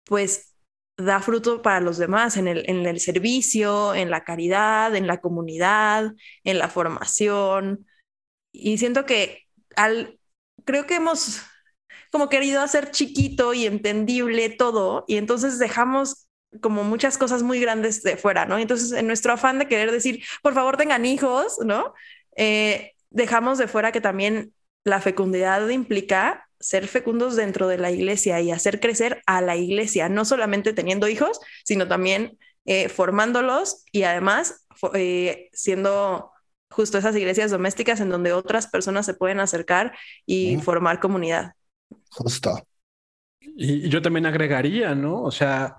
pues da fruto para los demás en el, en el servicio, en la caridad, en la comunidad, en la formación. Y siento que al, creo que hemos como querido hacer chiquito y entendible todo y entonces dejamos como muchas cosas muy grandes de fuera, ¿no? Entonces, en nuestro afán de querer decir, por favor, tengan hijos, ¿no? Eh, dejamos de fuera que también la fecundidad implica ser fecundos dentro de la iglesia y hacer crecer a la iglesia, no solamente teniendo hijos, sino también eh, formándolos y además eh, siendo justo esas iglesias domésticas en donde otras personas se pueden acercar y formar comunidad. Justo. Y yo también agregaría, ¿no? O sea,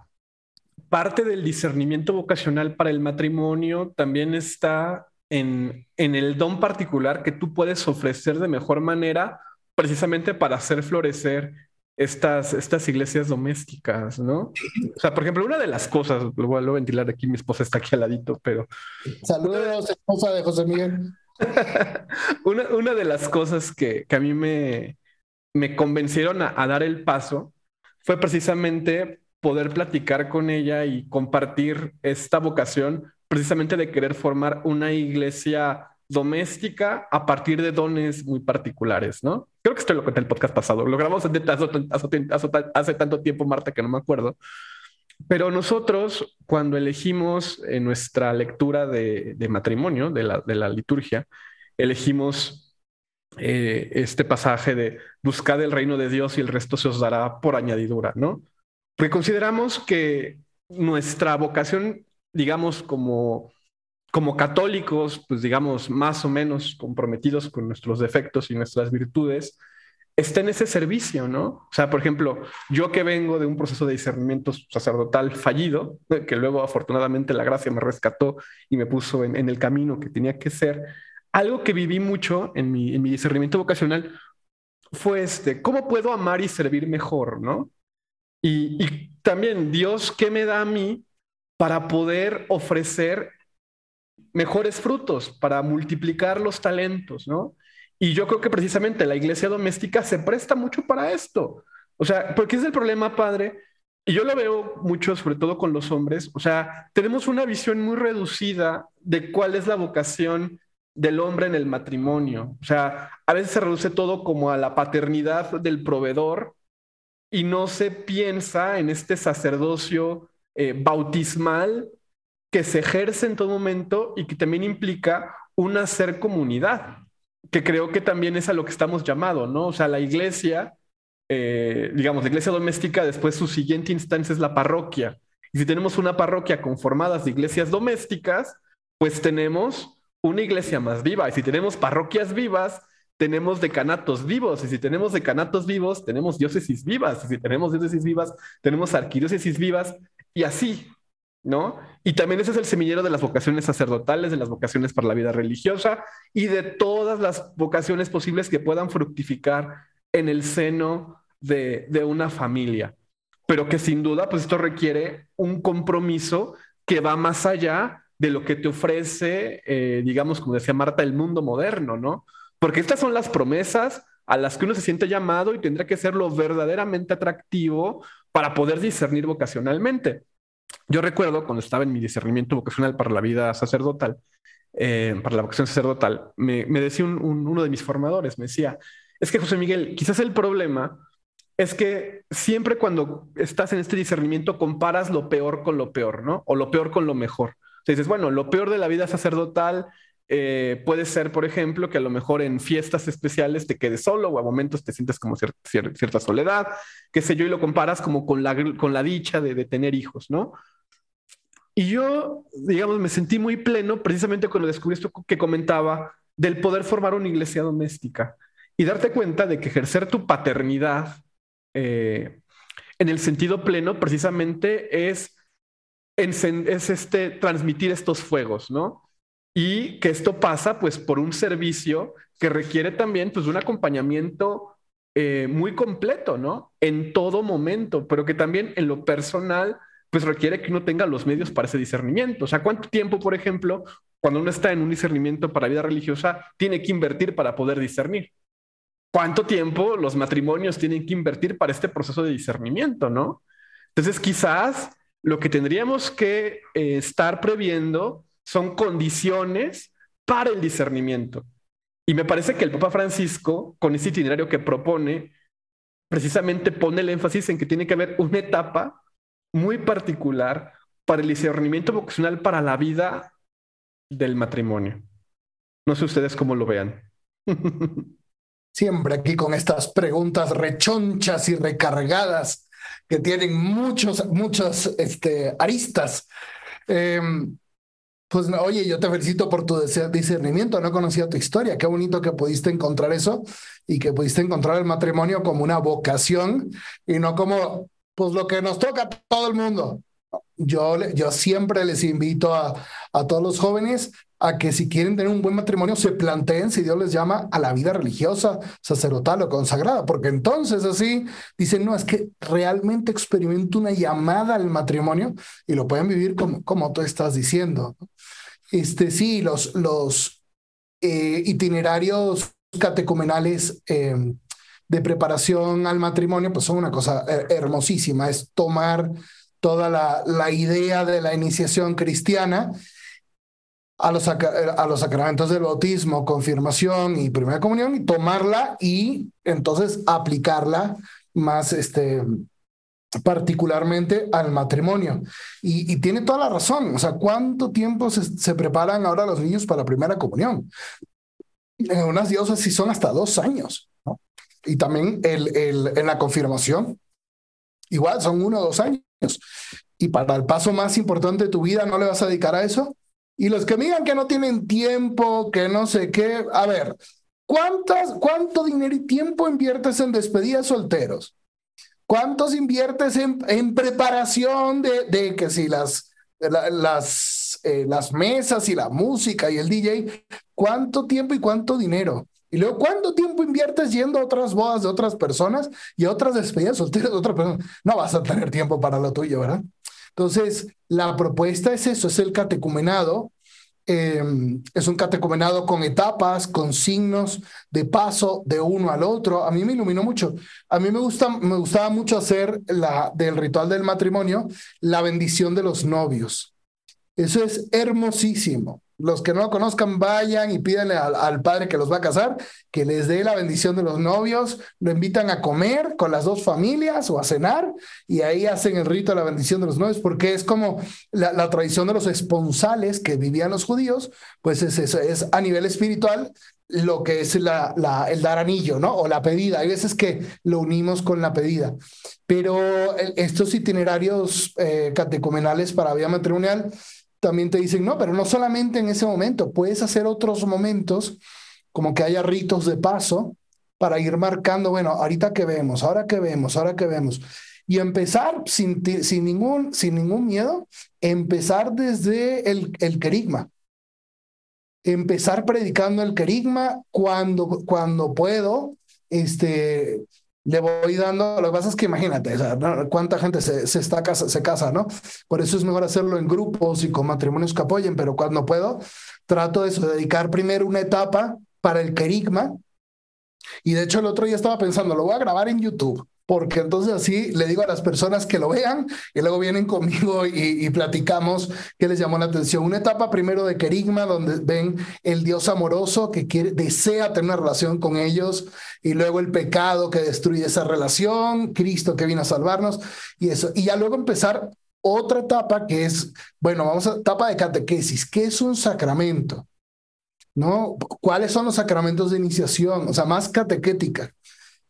parte del discernimiento vocacional para el matrimonio también está en, en el don particular que tú puedes ofrecer de mejor manera precisamente para hacer florecer estas, estas iglesias domésticas, ¿no? O sea, por ejemplo, una de las cosas, lo voy a ventilar aquí, mi esposa está aquí al ladito, pero... Saludos, esposa de José Miguel. una, una, de las cosas que, que a mí me, me convencieron a, a, dar el paso fue precisamente poder platicar con ella y compartir esta vocación precisamente de querer formar una iglesia doméstica a partir de dones muy particulares, ¿no? Creo que esto lo conté en el podcast pasado. Lo grabamos hace, tanto tiempo, Marta, que no me acuerdo. Pero nosotros, cuando elegimos en nuestra lectura de, matrimonio, de la, liturgia, elegimos eh, este pasaje de buscad el reino de Dios y el resto se os dará por añadidura, ¿no? Porque consideramos que nuestra vocación, digamos, como como católicos, pues digamos, más o menos comprometidos con nuestros defectos y nuestras virtudes, está en ese servicio, ¿no? O sea, por ejemplo, yo que vengo de un proceso de discernimiento sacerdotal fallido, que luego afortunadamente la gracia me rescató y me puso en, el camino que tenía que ser, algo que viví mucho en mi, en mi discernimiento vocacional fue este, ¿cómo puedo amar y servir mejor, ¿no? Y, y también Dios, ¿qué me da a mí para poder ofrecer mejores frutos, para multiplicar los talentos, ¿no? Y yo creo que precisamente la iglesia doméstica se presta mucho para esto. O sea, porque es el problema, padre, y yo lo veo mucho, sobre todo con los hombres, o sea, tenemos una visión muy reducida de cuál es la vocación del hombre en el matrimonio. O sea, a veces se reduce todo como a la paternidad del proveedor y no se piensa en este sacerdocio eh, bautismal que se ejerce en todo momento y que también implica un hacer comunidad, que creo que también es a lo que estamos llamados, ¿no? O sea, la iglesia eh, digamos, la iglesia doméstica, después su siguiente instancia es la parroquia. Y si tenemos una parroquia conformada de iglesias domésticas, pues tenemos una iglesia más viva. Y si tenemos parroquias vivas, tenemos decanatos vivos. Y si tenemos decanatos vivos, tenemos diócesis vivas. Y si tenemos diócesis vivas, tenemos arquidiócesis vivas. Y así, ¿no? Y también ese es el semillero de las vocaciones sacerdotales, de las vocaciones para la vida religiosa y de todas las vocaciones posibles que puedan fructificar en el seno de, una familia. Pero que sin duda, pues esto requiere un compromiso que va más allá de lo que te ofrece, eh, digamos, como decía Marta, el mundo moderno, ¿no? Porque estas son las promesas a las que uno se siente llamado y tendrá que ser lo verdaderamente atractivo para poder discernir vocacionalmente. Yo recuerdo cuando estaba en mi discernimiento vocacional para la vida sacerdotal, eh, para la vocación sacerdotal, me, decía uno de mis formadores, me decía, es que José Miguel, quizás el problema es que siempre cuando estás en este discernimiento comparas lo peor con lo peor, ¿no? O lo peor con lo mejor. Entonces dices, bueno, lo peor de la vida sacerdotal eh, puede ser, por ejemplo, que a lo mejor en fiestas especiales te quedes solo o a momentos te sientes como cierta soledad, qué sé yo, y lo comparas como con la, con la dicha de, de tener hijos, ¿no? Y yo, digamos, me sentí muy pleno precisamente cuando descubrí esto que comentaba del poder formar una iglesia doméstica y darte cuenta de que ejercer tu paternidad eh, en el sentido pleno precisamente es, es este, transmitir estos fuegos, ¿no? Y que esto pasa pues por un servicio que requiere también pues un acompañamiento eh, muy completo, ¿no? En todo momento, pero que también en lo personal pues requiere que uno tenga los medios para ese discernimiento. O sea, ¿cuánto tiempo, por ejemplo, cuando uno está en un discernimiento para vida religiosa, tiene que invertir para poder discernir? ¿Cuánto tiempo los matrimonios tienen que invertir para este proceso de discernimiento, no? Entonces, quizás lo que tendríamos que eh, estar previendo son condiciones para el discernimiento. Y me parece que el Papa Francisco, con ese itinerario que propone, precisamente pone el énfasis en que tiene que haber una etapa muy particular para el discernimiento vocacional para la vida del matrimonio. No sé ustedes cómo lo vean. Siempre aquí con estas preguntas rechonchas y recargadas que tienen muchos, muchas este, aristas. Em, pues oye, yo te felicito por tu discernimiento, no conocía tu historia, qué bonito que pudiste encontrar eso y que pudiste encontrar el matrimonio como una vocación y no como pues lo que nos toca a todo el mundo. Yo, yo siempre les invito a, a todos los jóvenes a que si quieren tener un buen matrimonio se planteen si Dios les llama a la vida religiosa, sacerdotal o consagrada, porque entonces así dicen, no, es que realmente experimento una llamada al matrimonio y lo pueden vivir como, como tú estás diciendo. Este, sí, los, los eh, itinerarios catecumenales eh, de preparación al matrimonio, pues son una cosa hermosísima, es tomar toda la, la idea de la iniciación cristiana a los, a los sacramentos del bautismo, confirmación y primera comunión y tomarla y entonces aplicarla más este, particularmente al matrimonio. Y, tiene toda la razón. O sea, ¿cuánto tiempo se, preparan ahora los niños para la primera comunión? En unas diosas sí son hasta dos años. Y también el, el, en la confirmación, igual son uno o dos años. Y para el paso más importante de tu vida, ¿no le vas a dedicar a eso? Y los que digan que no tienen tiempo, que no sé qué, a ver, ¿cuántas, ¿cuánto dinero y tiempo inviertes en despedidas solteros? ¿Cuántos inviertes en, preparación de, de, que si las, las, eh, las mesas y la música y el DJ? ¿Cuánto tiempo y cuánto dinero? Y luego, ¿cuánto tiempo inviertes yendo a otras bodas de otras personas y a otras despedidas solteras de otras personas? No vas a tener tiempo para lo tuyo, ¿verdad? Entonces, la propuesta es eso, es el catecumenado. Em, es un catecumenado con etapas, con signos de paso de uno al otro. A mí me iluminó mucho. A mí me, gusta, me gustaba mucho hacer la, del ritual del matrimonio la bendición de los novios. Eso es hermosísimo los que no lo conozcan, vayan y pídanle al, padre que los va a casar, que les dé la bendición de los novios, lo invitan a comer con las dos familias o a cenar, y ahí hacen el rito de la bendición de los novios, porque es como la, tradición de los esponsales que vivían los judíos, pues es eso, es a nivel espiritual lo que es la, la, el dar anillo, ¿no? O la pedida. Hay veces que lo unimos con la pedida. Pero estos itinerarios eh, catecumenales para vida matrimonial también te dicen, no, pero no solamente en ese momento, puedes hacer otros momentos, como que haya ritos de paso para ir marcando, bueno, ahorita que vemos, ahora que vemos, ahora que vemos. Y empezar sin, sin, ningún, sin ningún miedo, empezar desde el, el querigma empezar predicando el querigma cuando, cuando puedo, este, le voy dando, lo que pasa es que imagínate, cuánta gente se, se, está casa, se casa, ¿no? Por eso es mejor hacerlo en grupos y con matrimonios que apoyen, pero cuando puedo, trato de dedicar primero una etapa para el querigma. Y de hecho el otro día estaba pensando, lo voy a grabar en YouTube porque entonces así le digo a las personas que lo vean y luego vienen conmigo y, platicamos qué les llamó la atención. Una etapa primero de querigma, donde ven el Dios amoroso que quiere, desea tener una relación con ellos, y luego el pecado que destruye esa relación, Cristo que vino a salvarnos, y eso. Y ya luego empezar otra etapa que es, bueno, vamos a etapa de catequesis, ¿qué es un sacramento? ¿No? ¿Cuáles son los sacramentos de iniciación? O sea, más catequética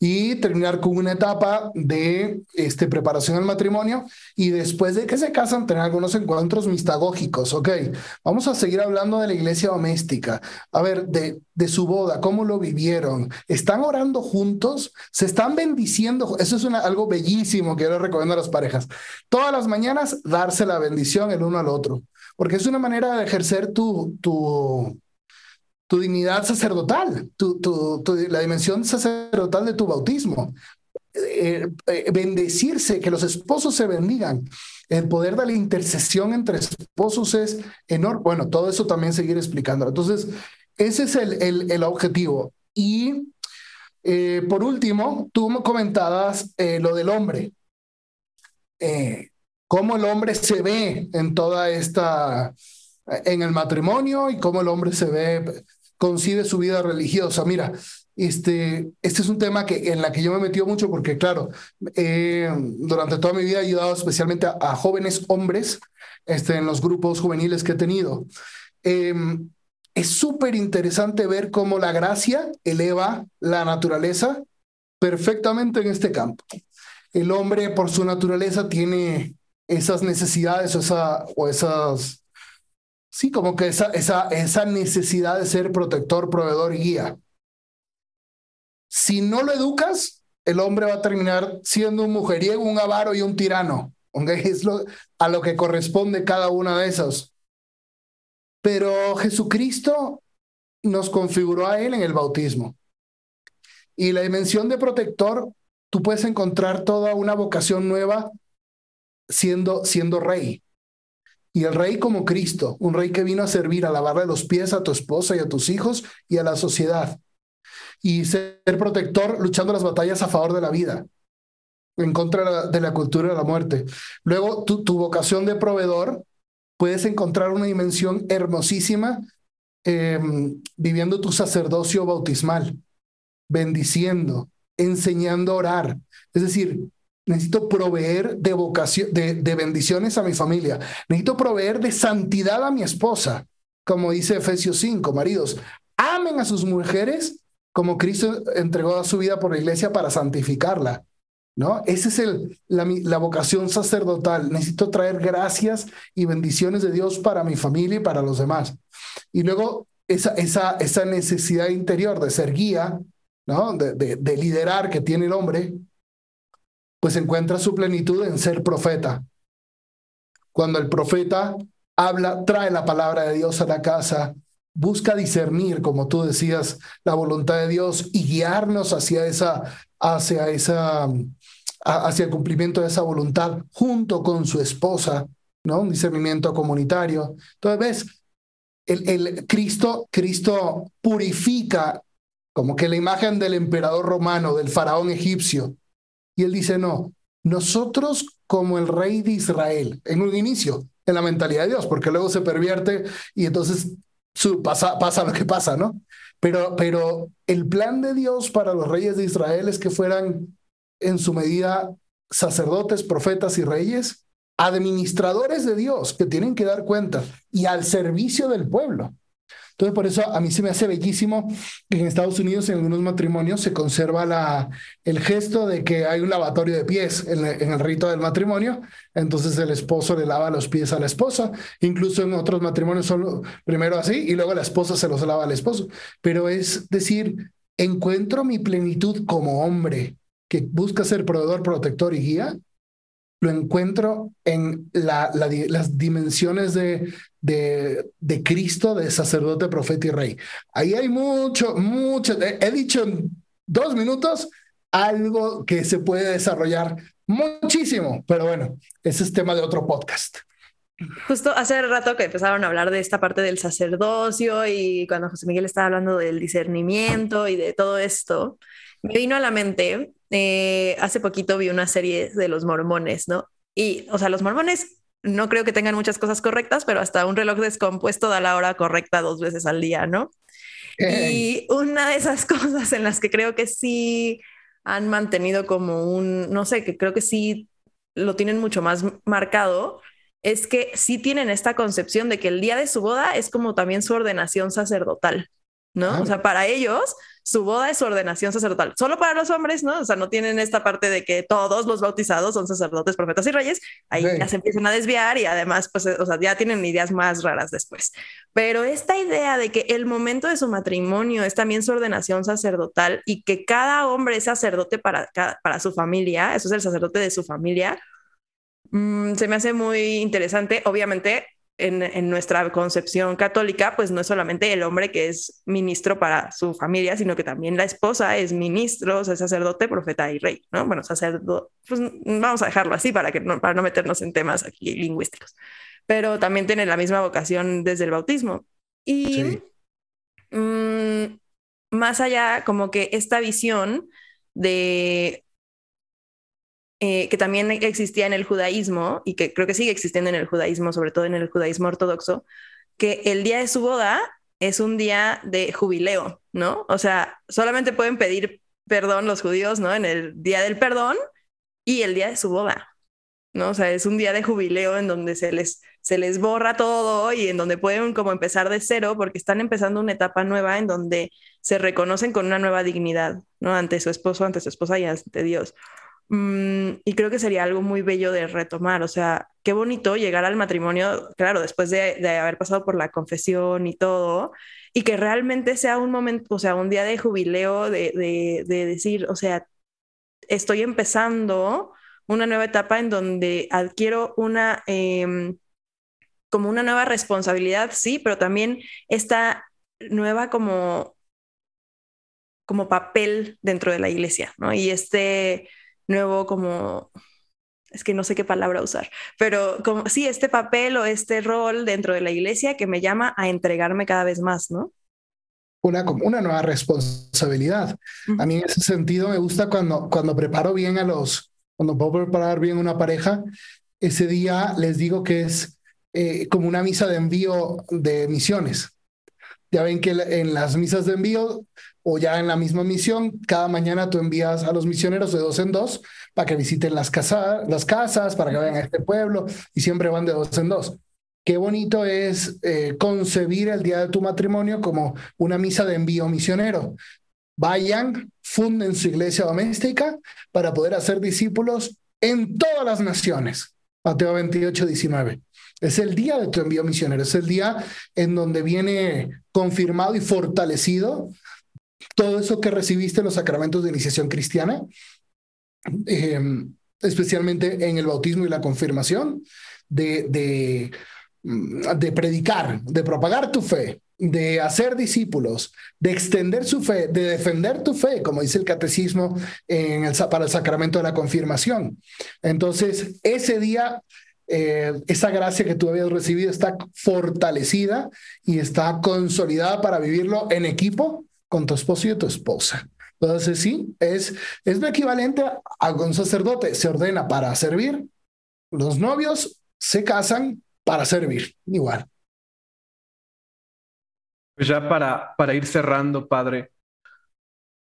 y terminar con una etapa de este, preparación al matrimonio y después de que se casan tener algunos encuentros mistagógicos. Ok, vamos a seguir hablando de la iglesia doméstica. A ver, de, de su boda, cómo lo vivieron. ¿Están orando juntos? ¿Se están bendiciendo? Eso es algo bellísimo que yo le recomiendo a las parejas. Todas las mañanas darse la bendición el uno al otro, porque es una manera de ejercer tu, tu, tu dignidad sacerdotal, tu, la dimensión sacerdotal de tu bautismo. Eh, eh, bendecirse, que los esposos se bendigan. El poder de la intercesión entre esposos es enorme. Bueno, todo eso también seguir explicando. Entonces, ese es el, el, el objetivo. Y eh, por último, tú me comentabas lo del hombre. cómo el hombre se ve en toda esta, en el matrimonio y cómo el hombre se ve concibe su vida religiosa. Mira, este, este es un tema que, en la que yo me he metido mucho porque, claro, eh, durante toda mi vida he ayudado especialmente a, jóvenes hombres este, en los grupos juveniles que he tenido. Em, es súper interesante ver cómo la gracia eleva la naturaleza perfectamente en este campo. El hombre, por su naturaleza, tiene esas necesidades o, esa, o esas Sí, como que esa, esa, esa necesidad de ser protector, proveedor y guía. Si no lo educas, el hombre va a terminar siendo un mujeriego, un avaro y un tirano. Es lo, a lo que corresponde cada una de esas. Pero Jesucristo nos configuró a Él en el bautismo. Y la dimensión de protector, tú puedes encontrar toda una vocación nueva siendo, siendo rey. Y el rey como Cristo, un rey que vino a servir, a lavarle los pies a tu esposa y a tus hijos y a la sociedad. Y ser protector luchando las batallas a favor de la vida, en contra de la cultura de la muerte. Luego, tu, tu vocación de proveedor, puedes encontrar una dimensión hermosísima em, viviendo tu sacerdocio bautismal, bendiciendo, enseñando a orar. Es decir, Necesito proveer de vocación, de, bendiciones a mi familia. Necesito proveer de santidad a mi esposa, como dice Efesios 5, maridos. Amen a sus mujeres como Cristo entregó su vida por la iglesia para santificarla. ¿No? Esa es el, la, vocación sacerdotal. Necesito traer gracias y bendiciones de Dios para mi familia y para los demás. Y luego esa, esa, esa necesidad interior de ser guía, ¿no? de, de liderar que tiene el hombre, pues encuentra su plenitud en ser profeta. Cuando el profeta habla, trae la palabra de Dios a la casa, busca discernir, como tú decías, la voluntad de Dios y guiarnos hacia esa, hacia esa, hacia el cumplimiento de esa voluntad junto con su esposa, ¿no? Un discernimiento comunitario. Entonces, ves, el, el Cristo, Cristo purifica como que la imagen del emperador romano, del faraón egipcio, y él dice, no, nosotros como el rey de Israel, en un inicio, en la mentalidad de Dios, porque luego se pervierte y entonces su, pasa, pasa lo que pasa, ¿no? Pero, pero el plan de Dios para los reyes de Israel es que fueran en su medida sacerdotes, profetas y reyes, administradores de Dios que tienen que dar cuenta y al servicio del pueblo. Entonces, por eso a mí se me hace bellísimo que en Estados Unidos en algunos matrimonios se conserva el gesto de que hay un lavatorio de pies en, en el rito del matrimonio, entonces el esposo le lava los pies a la esposa, incluso en otros matrimonios solo primero así y luego la esposa se los lava al esposo, pero es decir, encuentro mi plenitud como hombre que busca ser proveedor, protector y guía, lo encuentro en las dimensiones de, de, Cristo, de sacerdote, profeta y rey. Ahí hay mucho, mucho, he dicho en dos minutos algo que se puede desarrollar muchísimo, pero bueno, ese es tema de otro podcast. Justo hace rato que empezaron a hablar de esta parte del sacerdocio y cuando José Miguel estaba hablando del discernimiento y de todo esto, me vino a la mente eh, hace poquito vi una serie de los mormones, ¿no? Y, o sea, los mormones no creo que tengan muchas cosas correctas, pero hasta un reloj descompuesto da la hora correcta dos veces al día, ¿no? Y una de esas cosas en las que creo que sí han mantenido como un, no sé, que creo que sí lo tienen mucho más marcado, es que sí tienen esta concepción de que el día de su boda es como también su ordenación sacerdotal, ¿no? Ah. O sea, para ellos su boda es su ordenación sacerdotal. Solo para los hombres, ¿no? O sea, no tienen esta parte de que todos los bautizados son sacerdotes, profetas y reyes. Ahí ya se empiezan a desviar y además, pues, o sea, ya tienen ideas más raras después. Pero esta idea de que el momento de su matrimonio es también su ordenación sacerdotal y que cada hombre es sacerdote para, para su familia, eso es el sacerdote de su familia, mm, se me hace muy interesante. Obviamente, en, nuestra concepción católica, pues no es solamente el hombre que es ministro para su familia, sino que también la esposa es ministro, o sea, sacerdote, profeta y rey, ¿no? Bueno, sacerdote, pues vamos a dejarlo así para, que no, para no meternos en temas aquí lingüísticos, pero también tiene la misma vocación desde el bautismo. Y mm, más allá, como que esta visión de eh, que también existía en el judaísmo y que creo que sigue existiendo en el judaísmo, sobre todo en el judaísmo ortodoxo, que el día de su boda es un día de jubileo, ¿no? O sea, solamente pueden pedir perdón los judíos, ¿no? En el día del perdón y el día de su boda, ¿no? O sea, es un día de jubileo en donde se les, se les borra todo y en donde pueden como empezar de cero porque están empezando una etapa nueva en donde se reconocen con una nueva dignidad, ¿no? Ante su esposo, ante su esposa y ante Dios. Mm, y creo que sería algo muy bello de retomar. O sea, qué bonito llegar al matrimonio, claro, después de, haber pasado por la confesión y todo, y que realmente sea un momento, o sea, un día de jubileo, de, decir, o sea, estoy empezando una nueva etapa en donde adquiero una, em, como una nueva responsabilidad, sí, pero también esta nueva como como papel dentro de la iglesia, ¿no? Y este, nuevo como, es que no sé qué palabra usar, pero como sí, este papel o este rol dentro de la iglesia que me llama a entregarme cada vez más, ¿no? Una, una nueva responsabilidad. A mí en ese sentido me gusta cuando, cuando preparo bien a los, cuando puedo preparar bien una pareja, ese día les digo que es eh, como una misa de envío de misiones. Ya ven que en las misas de envío o ya en la misma misión, cada mañana tú envías a los misioneros de dos en dos para que visiten las, las casas, para que vayan a este pueblo y siempre van de dos en dos. Qué bonito es eh, concebir el día de tu matrimonio como una misa de envío misionero. Vayan, funden su iglesia doméstica para poder hacer discípulos en todas las naciones. Mateo 28, 19. Es el día de tu envío misionero, es el día en donde viene confirmado y fortalecido todo eso que recibiste en los sacramentos de iniciación cristiana, em, especialmente en el bautismo y la confirmación, de, mm, de predicar, de propagar tu fe, de hacer discípulos, de extender su fe, de defender tu fe, como dice el catecismo para el sacramento de la confirmación. Entonces, ese día, eh, esa gracia que tú habías recibido está fortalecida y está consolidada para vivirlo en equipo con tu esposo y tu esposa. Entonces, sí, es, es lo equivalente a un sacerdote se ordena para servir, los novios se casan para servir, igual. Pues ya para, para ir cerrando, padre,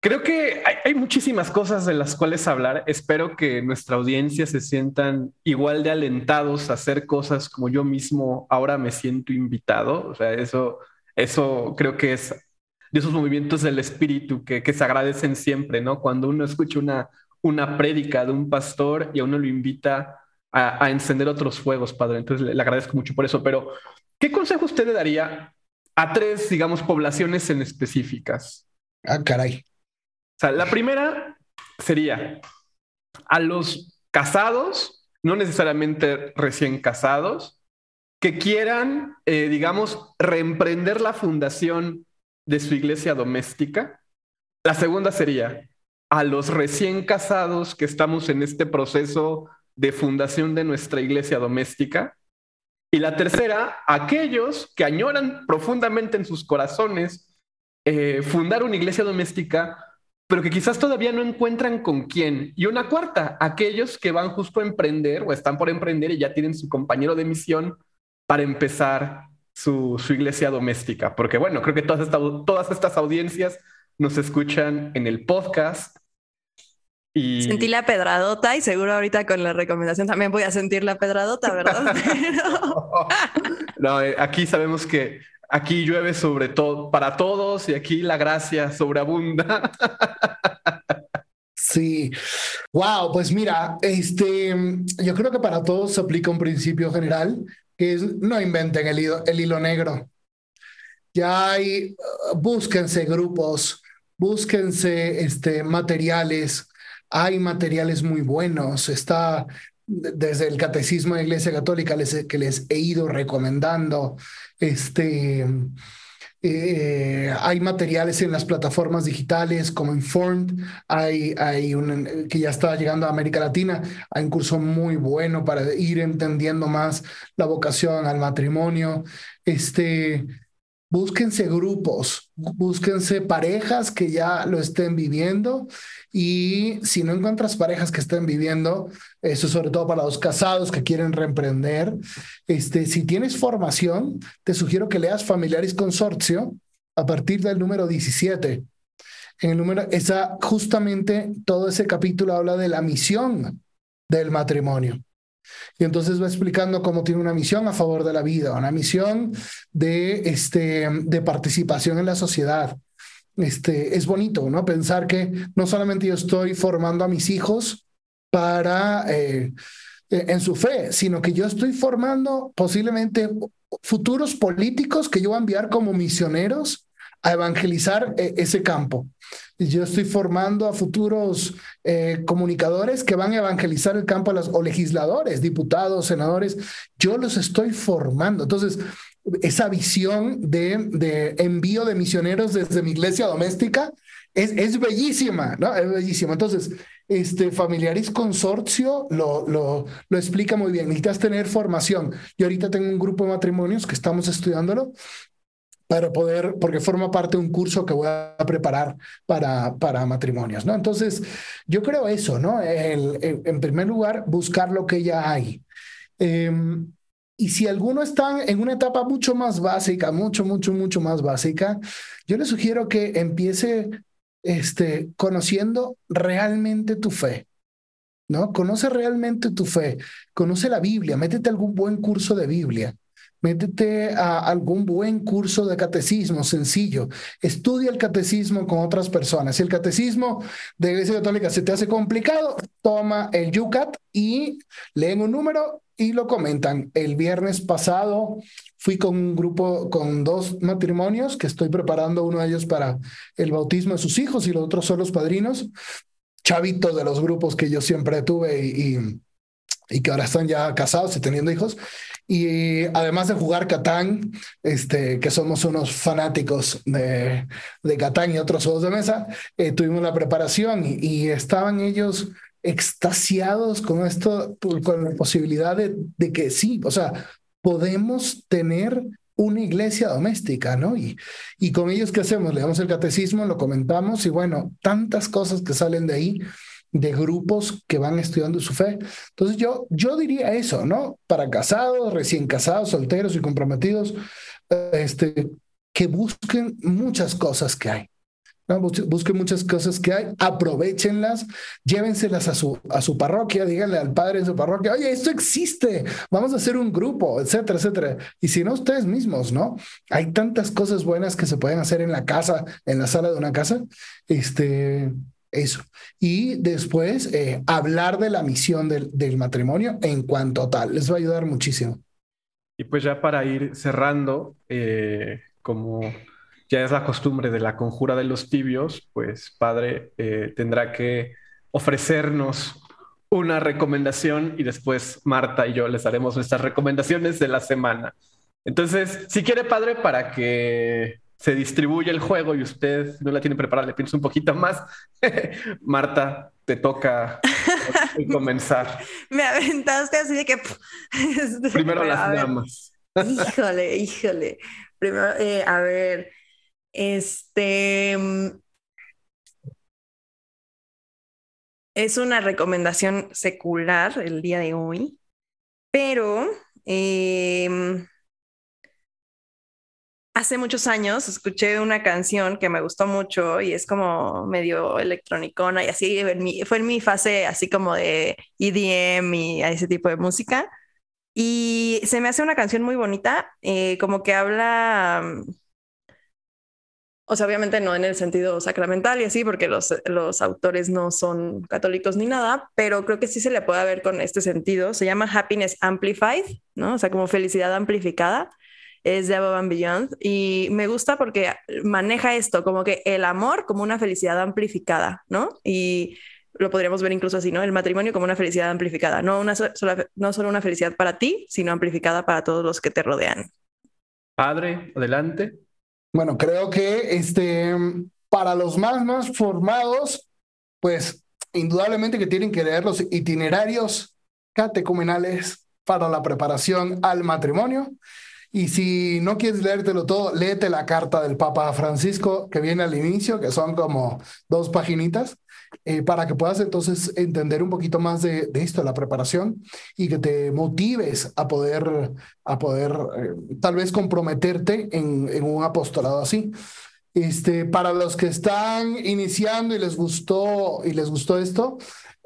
creo que hay, hay, muchísimas cosas de las cuales hablar. Espero que nuestra audiencia se sientan igual de alentados a hacer cosas como yo mismo ahora me siento invitado. O sea, eso Eso creo que es de esos movimientos del espíritu que, que se agradecen siempre, ¿no? Cuando uno escucha una, una prédica de un pastor y a uno lo invita a, a encender otros fuegos, Padre. Entonces le, le, agradezco mucho por eso. Pero, ¿qué consejo usted le daría a tres, digamos, poblaciones en específicas? Ah, caray. O sea, la primera sería a los casados, no necesariamente recién casados, que quieran, eh, digamos, reemprender la fundación de su iglesia doméstica. La segunda sería a los recién casados que estamos en este proceso de fundación de nuestra iglesia doméstica. Y la tercera, aquellos que añoran profundamente en sus corazones eh, fundar una iglesia doméstica, pero que quizás todavía no encuentran con quién. Y una cuarta, aquellos que van justo a emprender o están por emprender y ya tienen su compañero de misión para empezar su, su iglesia doméstica. Porque bueno, creo que todas, esta, todas estas audiencias nos escuchan en el podcast. Y... Sentí la pedradota y seguro ahorita con la recomendación también voy a sentir la pedradota, ¿verdad? no, eh, aquí sabemos que aquí llueve sobre todo para todos y aquí la gracia sobreabunda. Sí, wow, pues mira, este, yo creo que para todos se aplica un principio general que no inventen el hilo, negro. Ya hay, uh, búsquense grupos, búsquense este, materiales, hay materiales muy buenos, está desde el Catecismo de Iglesia Católica que les he ido recomendando, este, eh, hay materiales en las plataformas digitales como Informed, hay, un que ya está llegando a América Latina, hay un curso muy bueno para ir entendiendo más la vocación al matrimonio. Este, búsquense grupos, búsquense parejas que ya lo estén viviendo y si no encuentras parejas que estén viviendo, eso sobre todo para los casados que quieren reemprender, este, si tienes formación, te sugiero que leas Familiaris Consorcio a partir del número 17. En el número, esa, justamente todo ese capítulo habla de la misión del matrimonio. Y entonces va explicando cómo tiene una misión a favor de la vida, una misión de, este, de participación en la sociedad. Este, es bonito, ¿no? Pensar que no solamente yo estoy formando a mis hijos para, eh, en su fe, sino que yo estoy formando posiblemente futuros políticos que yo voy a enviar como misioneros a evangelizar eh, ese campo. Yo estoy formando a futuros eh, comunicadores que van a evangelizar el campo a los, o legisladores, diputados, senadores. Yo los estoy formando. Entonces, esa visión de, de envío de misioneros desde mi iglesia doméstica es, es bellísima, ¿no? Es bellísima. Entonces, este Familiaris Consorcio lo, lo, lo explica muy bien. Necesitas tener formación. Yo ahorita tengo un grupo de matrimonios que estamos estudiándolo para poder, porque forma parte de un curso que voy a preparar para, para matrimonios, ¿no? Entonces, yo creo eso, ¿no? En primer lugar, buscar lo que ya hay. Eh, y si alguno está en una etapa mucho más básica, mucho, mucho, mucho más básica, yo le sugiero que empiece este, conociendo realmente tu fe. ¿No? Conoce realmente tu fe, conoce la Biblia, métete algún buen curso de Biblia, métete a algún buen curso de catecismo sencillo, estudia el catecismo con otras personas. Si el catecismo de Iglesia Católica se te hace complicado, toma el Yucat y leen un número y lo comentan. El viernes pasado fui con un grupo, con dos matrimonios que estoy preparando, uno de ellos para el bautismo de sus hijos y los otros son los padrinos, chavitos de los grupos que yo siempre tuve y, y que ahora están ya casados y teniendo hijos. Y además de jugar Catán, este, que somos unos fanáticos de, de Catán y otros juegos de mesa, eh, tuvimos la preparación y, y, estaban ellos extasiados con esto, con la posibilidad de, de que sí, o sea, podemos tener una iglesia doméstica, ¿no? Y, y con ellos, ¿qué hacemos? Le el catecismo, lo comentamos y bueno, tantas cosas que salen de ahí de grupos que van estudiando su fe. Entonces yo, yo diría eso, ¿no? Para casados, recién casados, solteros y comprometidos, este, que busquen muchas cosas que hay. Busquen muchas cosas que hay, aprovechenlas, llévenselas a su, a su parroquia, díganle al padre en su parroquia, oye, esto existe, vamos a hacer un grupo, etcétera, etcétera. Y si no, ustedes mismos, ¿no? Hay tantas cosas buenas que se pueden hacer en la casa, en la sala de una casa. Este, eso. Y después eh, hablar de la misión del, del matrimonio en cuanto tal. Les va a ayudar muchísimo. Y pues ya para ir cerrando, eh, como ya es la costumbre de la conjura de los tibios, pues padre eh, tendrá que ofrecernos una recomendación y después Marta y yo les haremos nuestras recomendaciones de la semana. Entonces, si quiere padre, para que se distribuya el juego y usted no la tiene preparada, le pienso un poquito más. Marta, te toca comenzar. Me aventaste así de que... Primero las damas. híjole, híjole. Primero, eh, a ver, este mm, es una recomendación secular el día de hoy, pero em, hace muchos años escuché una canción que me gustó mucho y es como medio electronicona y así fue en mi fase así como de EDM y ese tipo de música. Y se me hace una canción muy bonita, eh, como que habla mm, o sea, obviamente no en el sentido sacramental y así, porque los, los autores no son católicos ni nada, pero creo que sí se le puede ver con este sentido. Se llama Happiness Amplified, ¿no? O sea, como felicidad amplificada. Es de Above and Beyond y me gusta porque maneja esto, como que el amor como una felicidad amplificada, ¿no? Y lo podríamos ver incluso así, ¿no? El matrimonio como una felicidad amplificada, no, una sola, no solo una felicidad para ti, sino amplificada para todos los que te rodean. Padre, adelante. Bueno, creo que este, para los más, más formados, pues indudablemente que tienen que leer los itinerarios catecumenales para la preparación al matrimonio. Y si no quieres leértelo todo, léete la carta del Papa Francisco que viene al inicio, que son como dos paginitas. Eh, para que puedas entonces entender un poquito más de, esto, la preparación, y que te motives a poder, a poder eh, tal vez comprometerte en, en, un apostolado así. Este, para los que están iniciando y les gustó, y les gustó esto,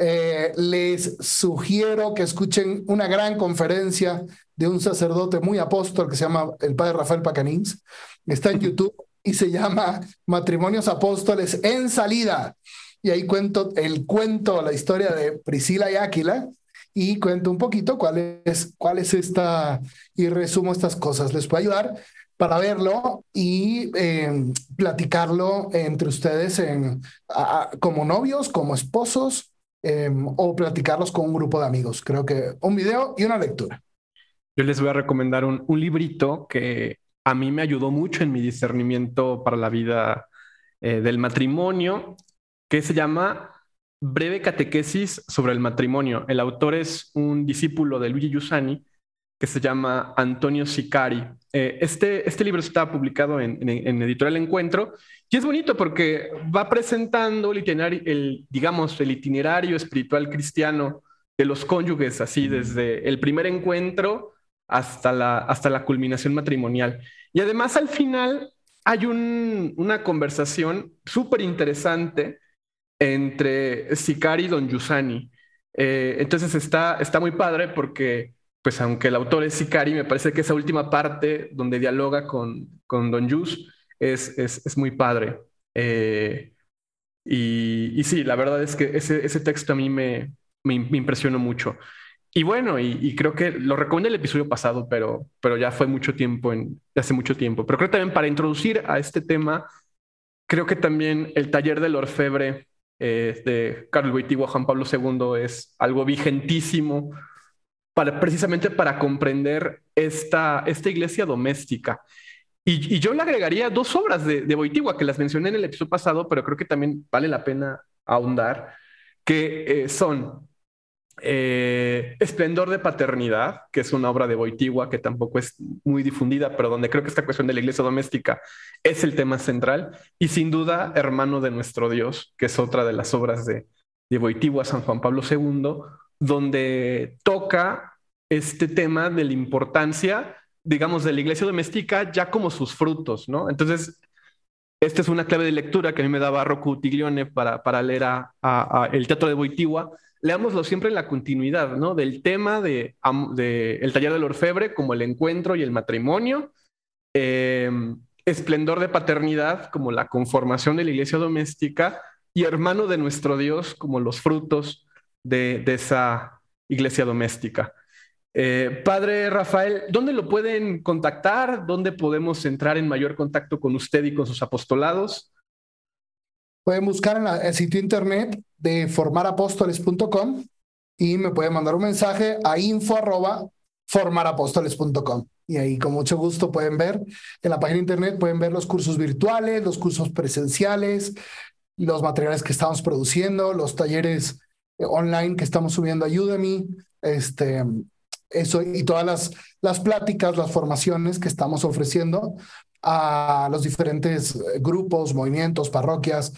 eh, les sugiero que escuchen una gran conferencia de un sacerdote muy apóstol que se llama el padre Rafael Pacanins. Está en YouTube y se llama Matrimonios Apóstoles en Salida. Y ahí cuento el cuento, la historia de Priscila y Áquila, y cuento un poquito cuál es, cuál es esta, y resumo estas cosas. Les puedo ayudar para verlo y em, platicarlo entre ustedes en, como novios, como esposos, em, o platicarlos con un grupo de amigos. Creo que un video y una lectura. Yo les voy a recomendar un, un librito que a mí me ayudó mucho en mi discernimiento para la vida eh, del matrimonio que se llama Breve Catequesis sobre el matrimonio. El autor es un discípulo de Luigi Giussani que se llama Antonio Sicari. Eh, este, este libro está publicado en, en, Editorial Encuentro y es bonito porque va presentando el itinerario, el, digamos, el itinerario espiritual cristiano de los cónyuges, así desde el primer encuentro hasta la, hasta la culminación matrimonial. Y además al final hay un, una conversación súper interesante entre Sicari y Don Yusani. Eh, entonces está, está muy padre porque, pues aunque el autor es Sicari, me parece que esa última parte donde dialoga con, con Don Yus es, es, es muy padre. Eh, y, y, sí, la verdad es que ese, ese texto a mí me, me, impresionó mucho. Y bueno, y, creo que lo recomendé el episodio pasado, pero, pero ya fue mucho tiempo, en, hace mucho tiempo. Pero creo también para introducir a este tema, creo que también el taller del orfebre eh, de Carlos Wojtyła, Juan Pablo II, es algo vigentísimo precisamente para comprender esta, esta iglesia doméstica. Y, yo le agregaría dos obras de, de Wojtyła que las mencioné en el episodio pasado, pero creo que también vale la pena ahondar, que eh, son eh, Esplendor de Paternidad, que es una obra de Boitigua que tampoco es muy difundida, pero donde creo que esta cuestión de la iglesia doméstica es el tema central. Y sin duda, Hermano de nuestro Dios, que es otra de las obras de, de Boitigua, San Juan Pablo II, donde toca este tema de la importancia, digamos, de la iglesia doméstica ya como sus frutos, ¿no? Entonces, esta es una clave de lectura que a mí me daba Rocco Tiglione para, para leer a, el Teatro de Boitigua. Leámoslo siempre en la continuidad, ¿no? Del tema de, el taller del orfebre como el encuentro y el matrimonio, em, esplendor de paternidad como la conformación de la iglesia doméstica y hermano de nuestro Dios como los frutos de, esa iglesia doméstica. Eh, padre Rafael, ¿dónde lo pueden contactar? ¿Dónde podemos entrar en mayor contacto con usted y con sus apostolados? Pueden buscar en el sitio internet de formarapóstoles.com y me pueden mandar un mensaje a info Y ahí con mucho gusto pueden ver en la página internet, pueden ver los cursos virtuales, los cursos presenciales, los materiales que estamos produciendo, los talleres online que estamos subiendo a Udemy, este, eso y todas las, las pláticas, las formaciones que estamos ofreciendo a los diferentes eh, grupos, movimientos, parroquias.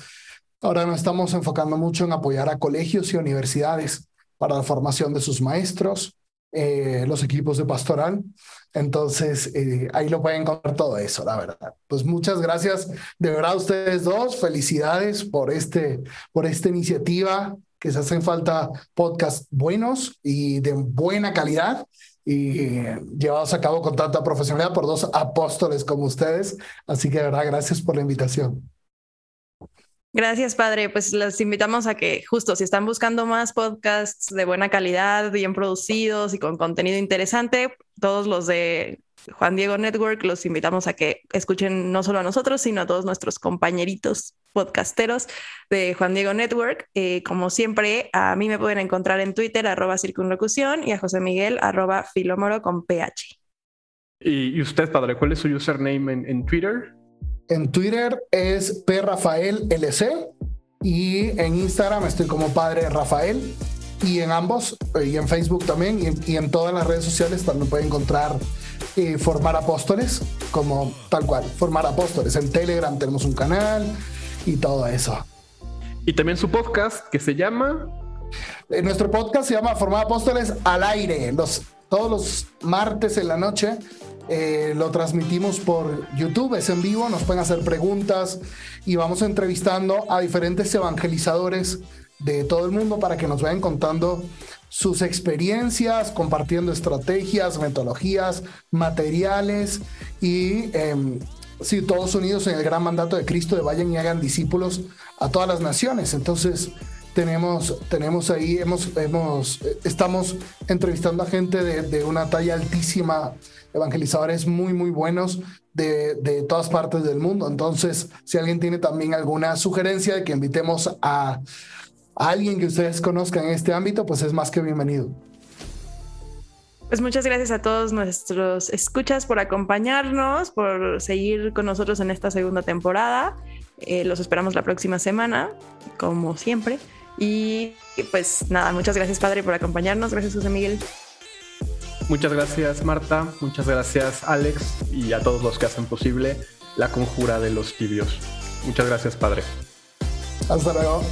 Ahora nos estamos enfocando mucho en apoyar a colegios y universidades para la formación de sus maestros, eh, los equipos de pastoral. Entonces, eh, ahí lo pueden encontrar todo eso, la verdad. Pues muchas gracias de verdad a ustedes dos. Felicidades por, este, por esta iniciativa que se hacen falta podcasts buenos y de buena calidad y llevados a cabo con tanta profesionalidad por dos apóstoles como ustedes. Así que de verdad, gracias por la invitación. Gracias, padre. Pues los invitamos a que justo si están buscando más podcasts de buena calidad, bien producidos y con contenido interesante, todos los de Juan Diego Network, los invitamos a que escuchen no solo a nosotros, sino a todos nuestros compañeritos podcasteros de Juan Diego Network. Eh, como siempre, a mí me pueden encontrar en Twitter, arroba circunlocución, y a José Miguel, arroba filómoro con PH. ¿Y usted, padre, cuál es su username en, Twitter? En Twitter es PRafaelLC y en Instagram estoy como Padre Rafael y en ambos, eh, y en Facebook también, y en, todas las redes sociales también pueden encontrar eh, Formar Apóstoles, como tal cual, Formar Apóstoles. En Telegram tenemos un canal y todo eso. Y también su podcast que se llama... Eh, nuestro podcast se llama Formar Apóstoles al aire, los, todos los martes en la noche. Lo transmitimos por YouTube, es en vivo, nos pueden hacer preguntas y vamos entrevistando a diferentes evangelizadores de todo el mundo para que nos vayan contando sus experiencias, compartiendo estrategias, metodologías, materiales y em, sí, todos unidos en el gran mandato de Cristo de vayan y hagan discípulos a todas las naciones. Entonces, tenemos, tenemos ahí, hemos, hemos, estamos entrevistando a gente de, de una talla altísima, evangelizadores muy, muy buenos de, de, todas partes del mundo. Entonces, si alguien tiene también alguna sugerencia de que invitemos a alguien que ustedes conozcan en este ámbito, pues es más que bienvenido. Pues muchas gracias a todos nuestros escuchas por acompañarnos, por seguir con nosotros en esta segunda temporada. Eh, los esperamos la próxima semana, como siempre. Y pues nada, muchas gracias Padre por acompañarnos. Gracias José Miguel. Muchas gracias Marta, muchas gracias Alex y a todos los que hacen posible la conjura de los tibios. Muchas gracias Padre. Hasta luego.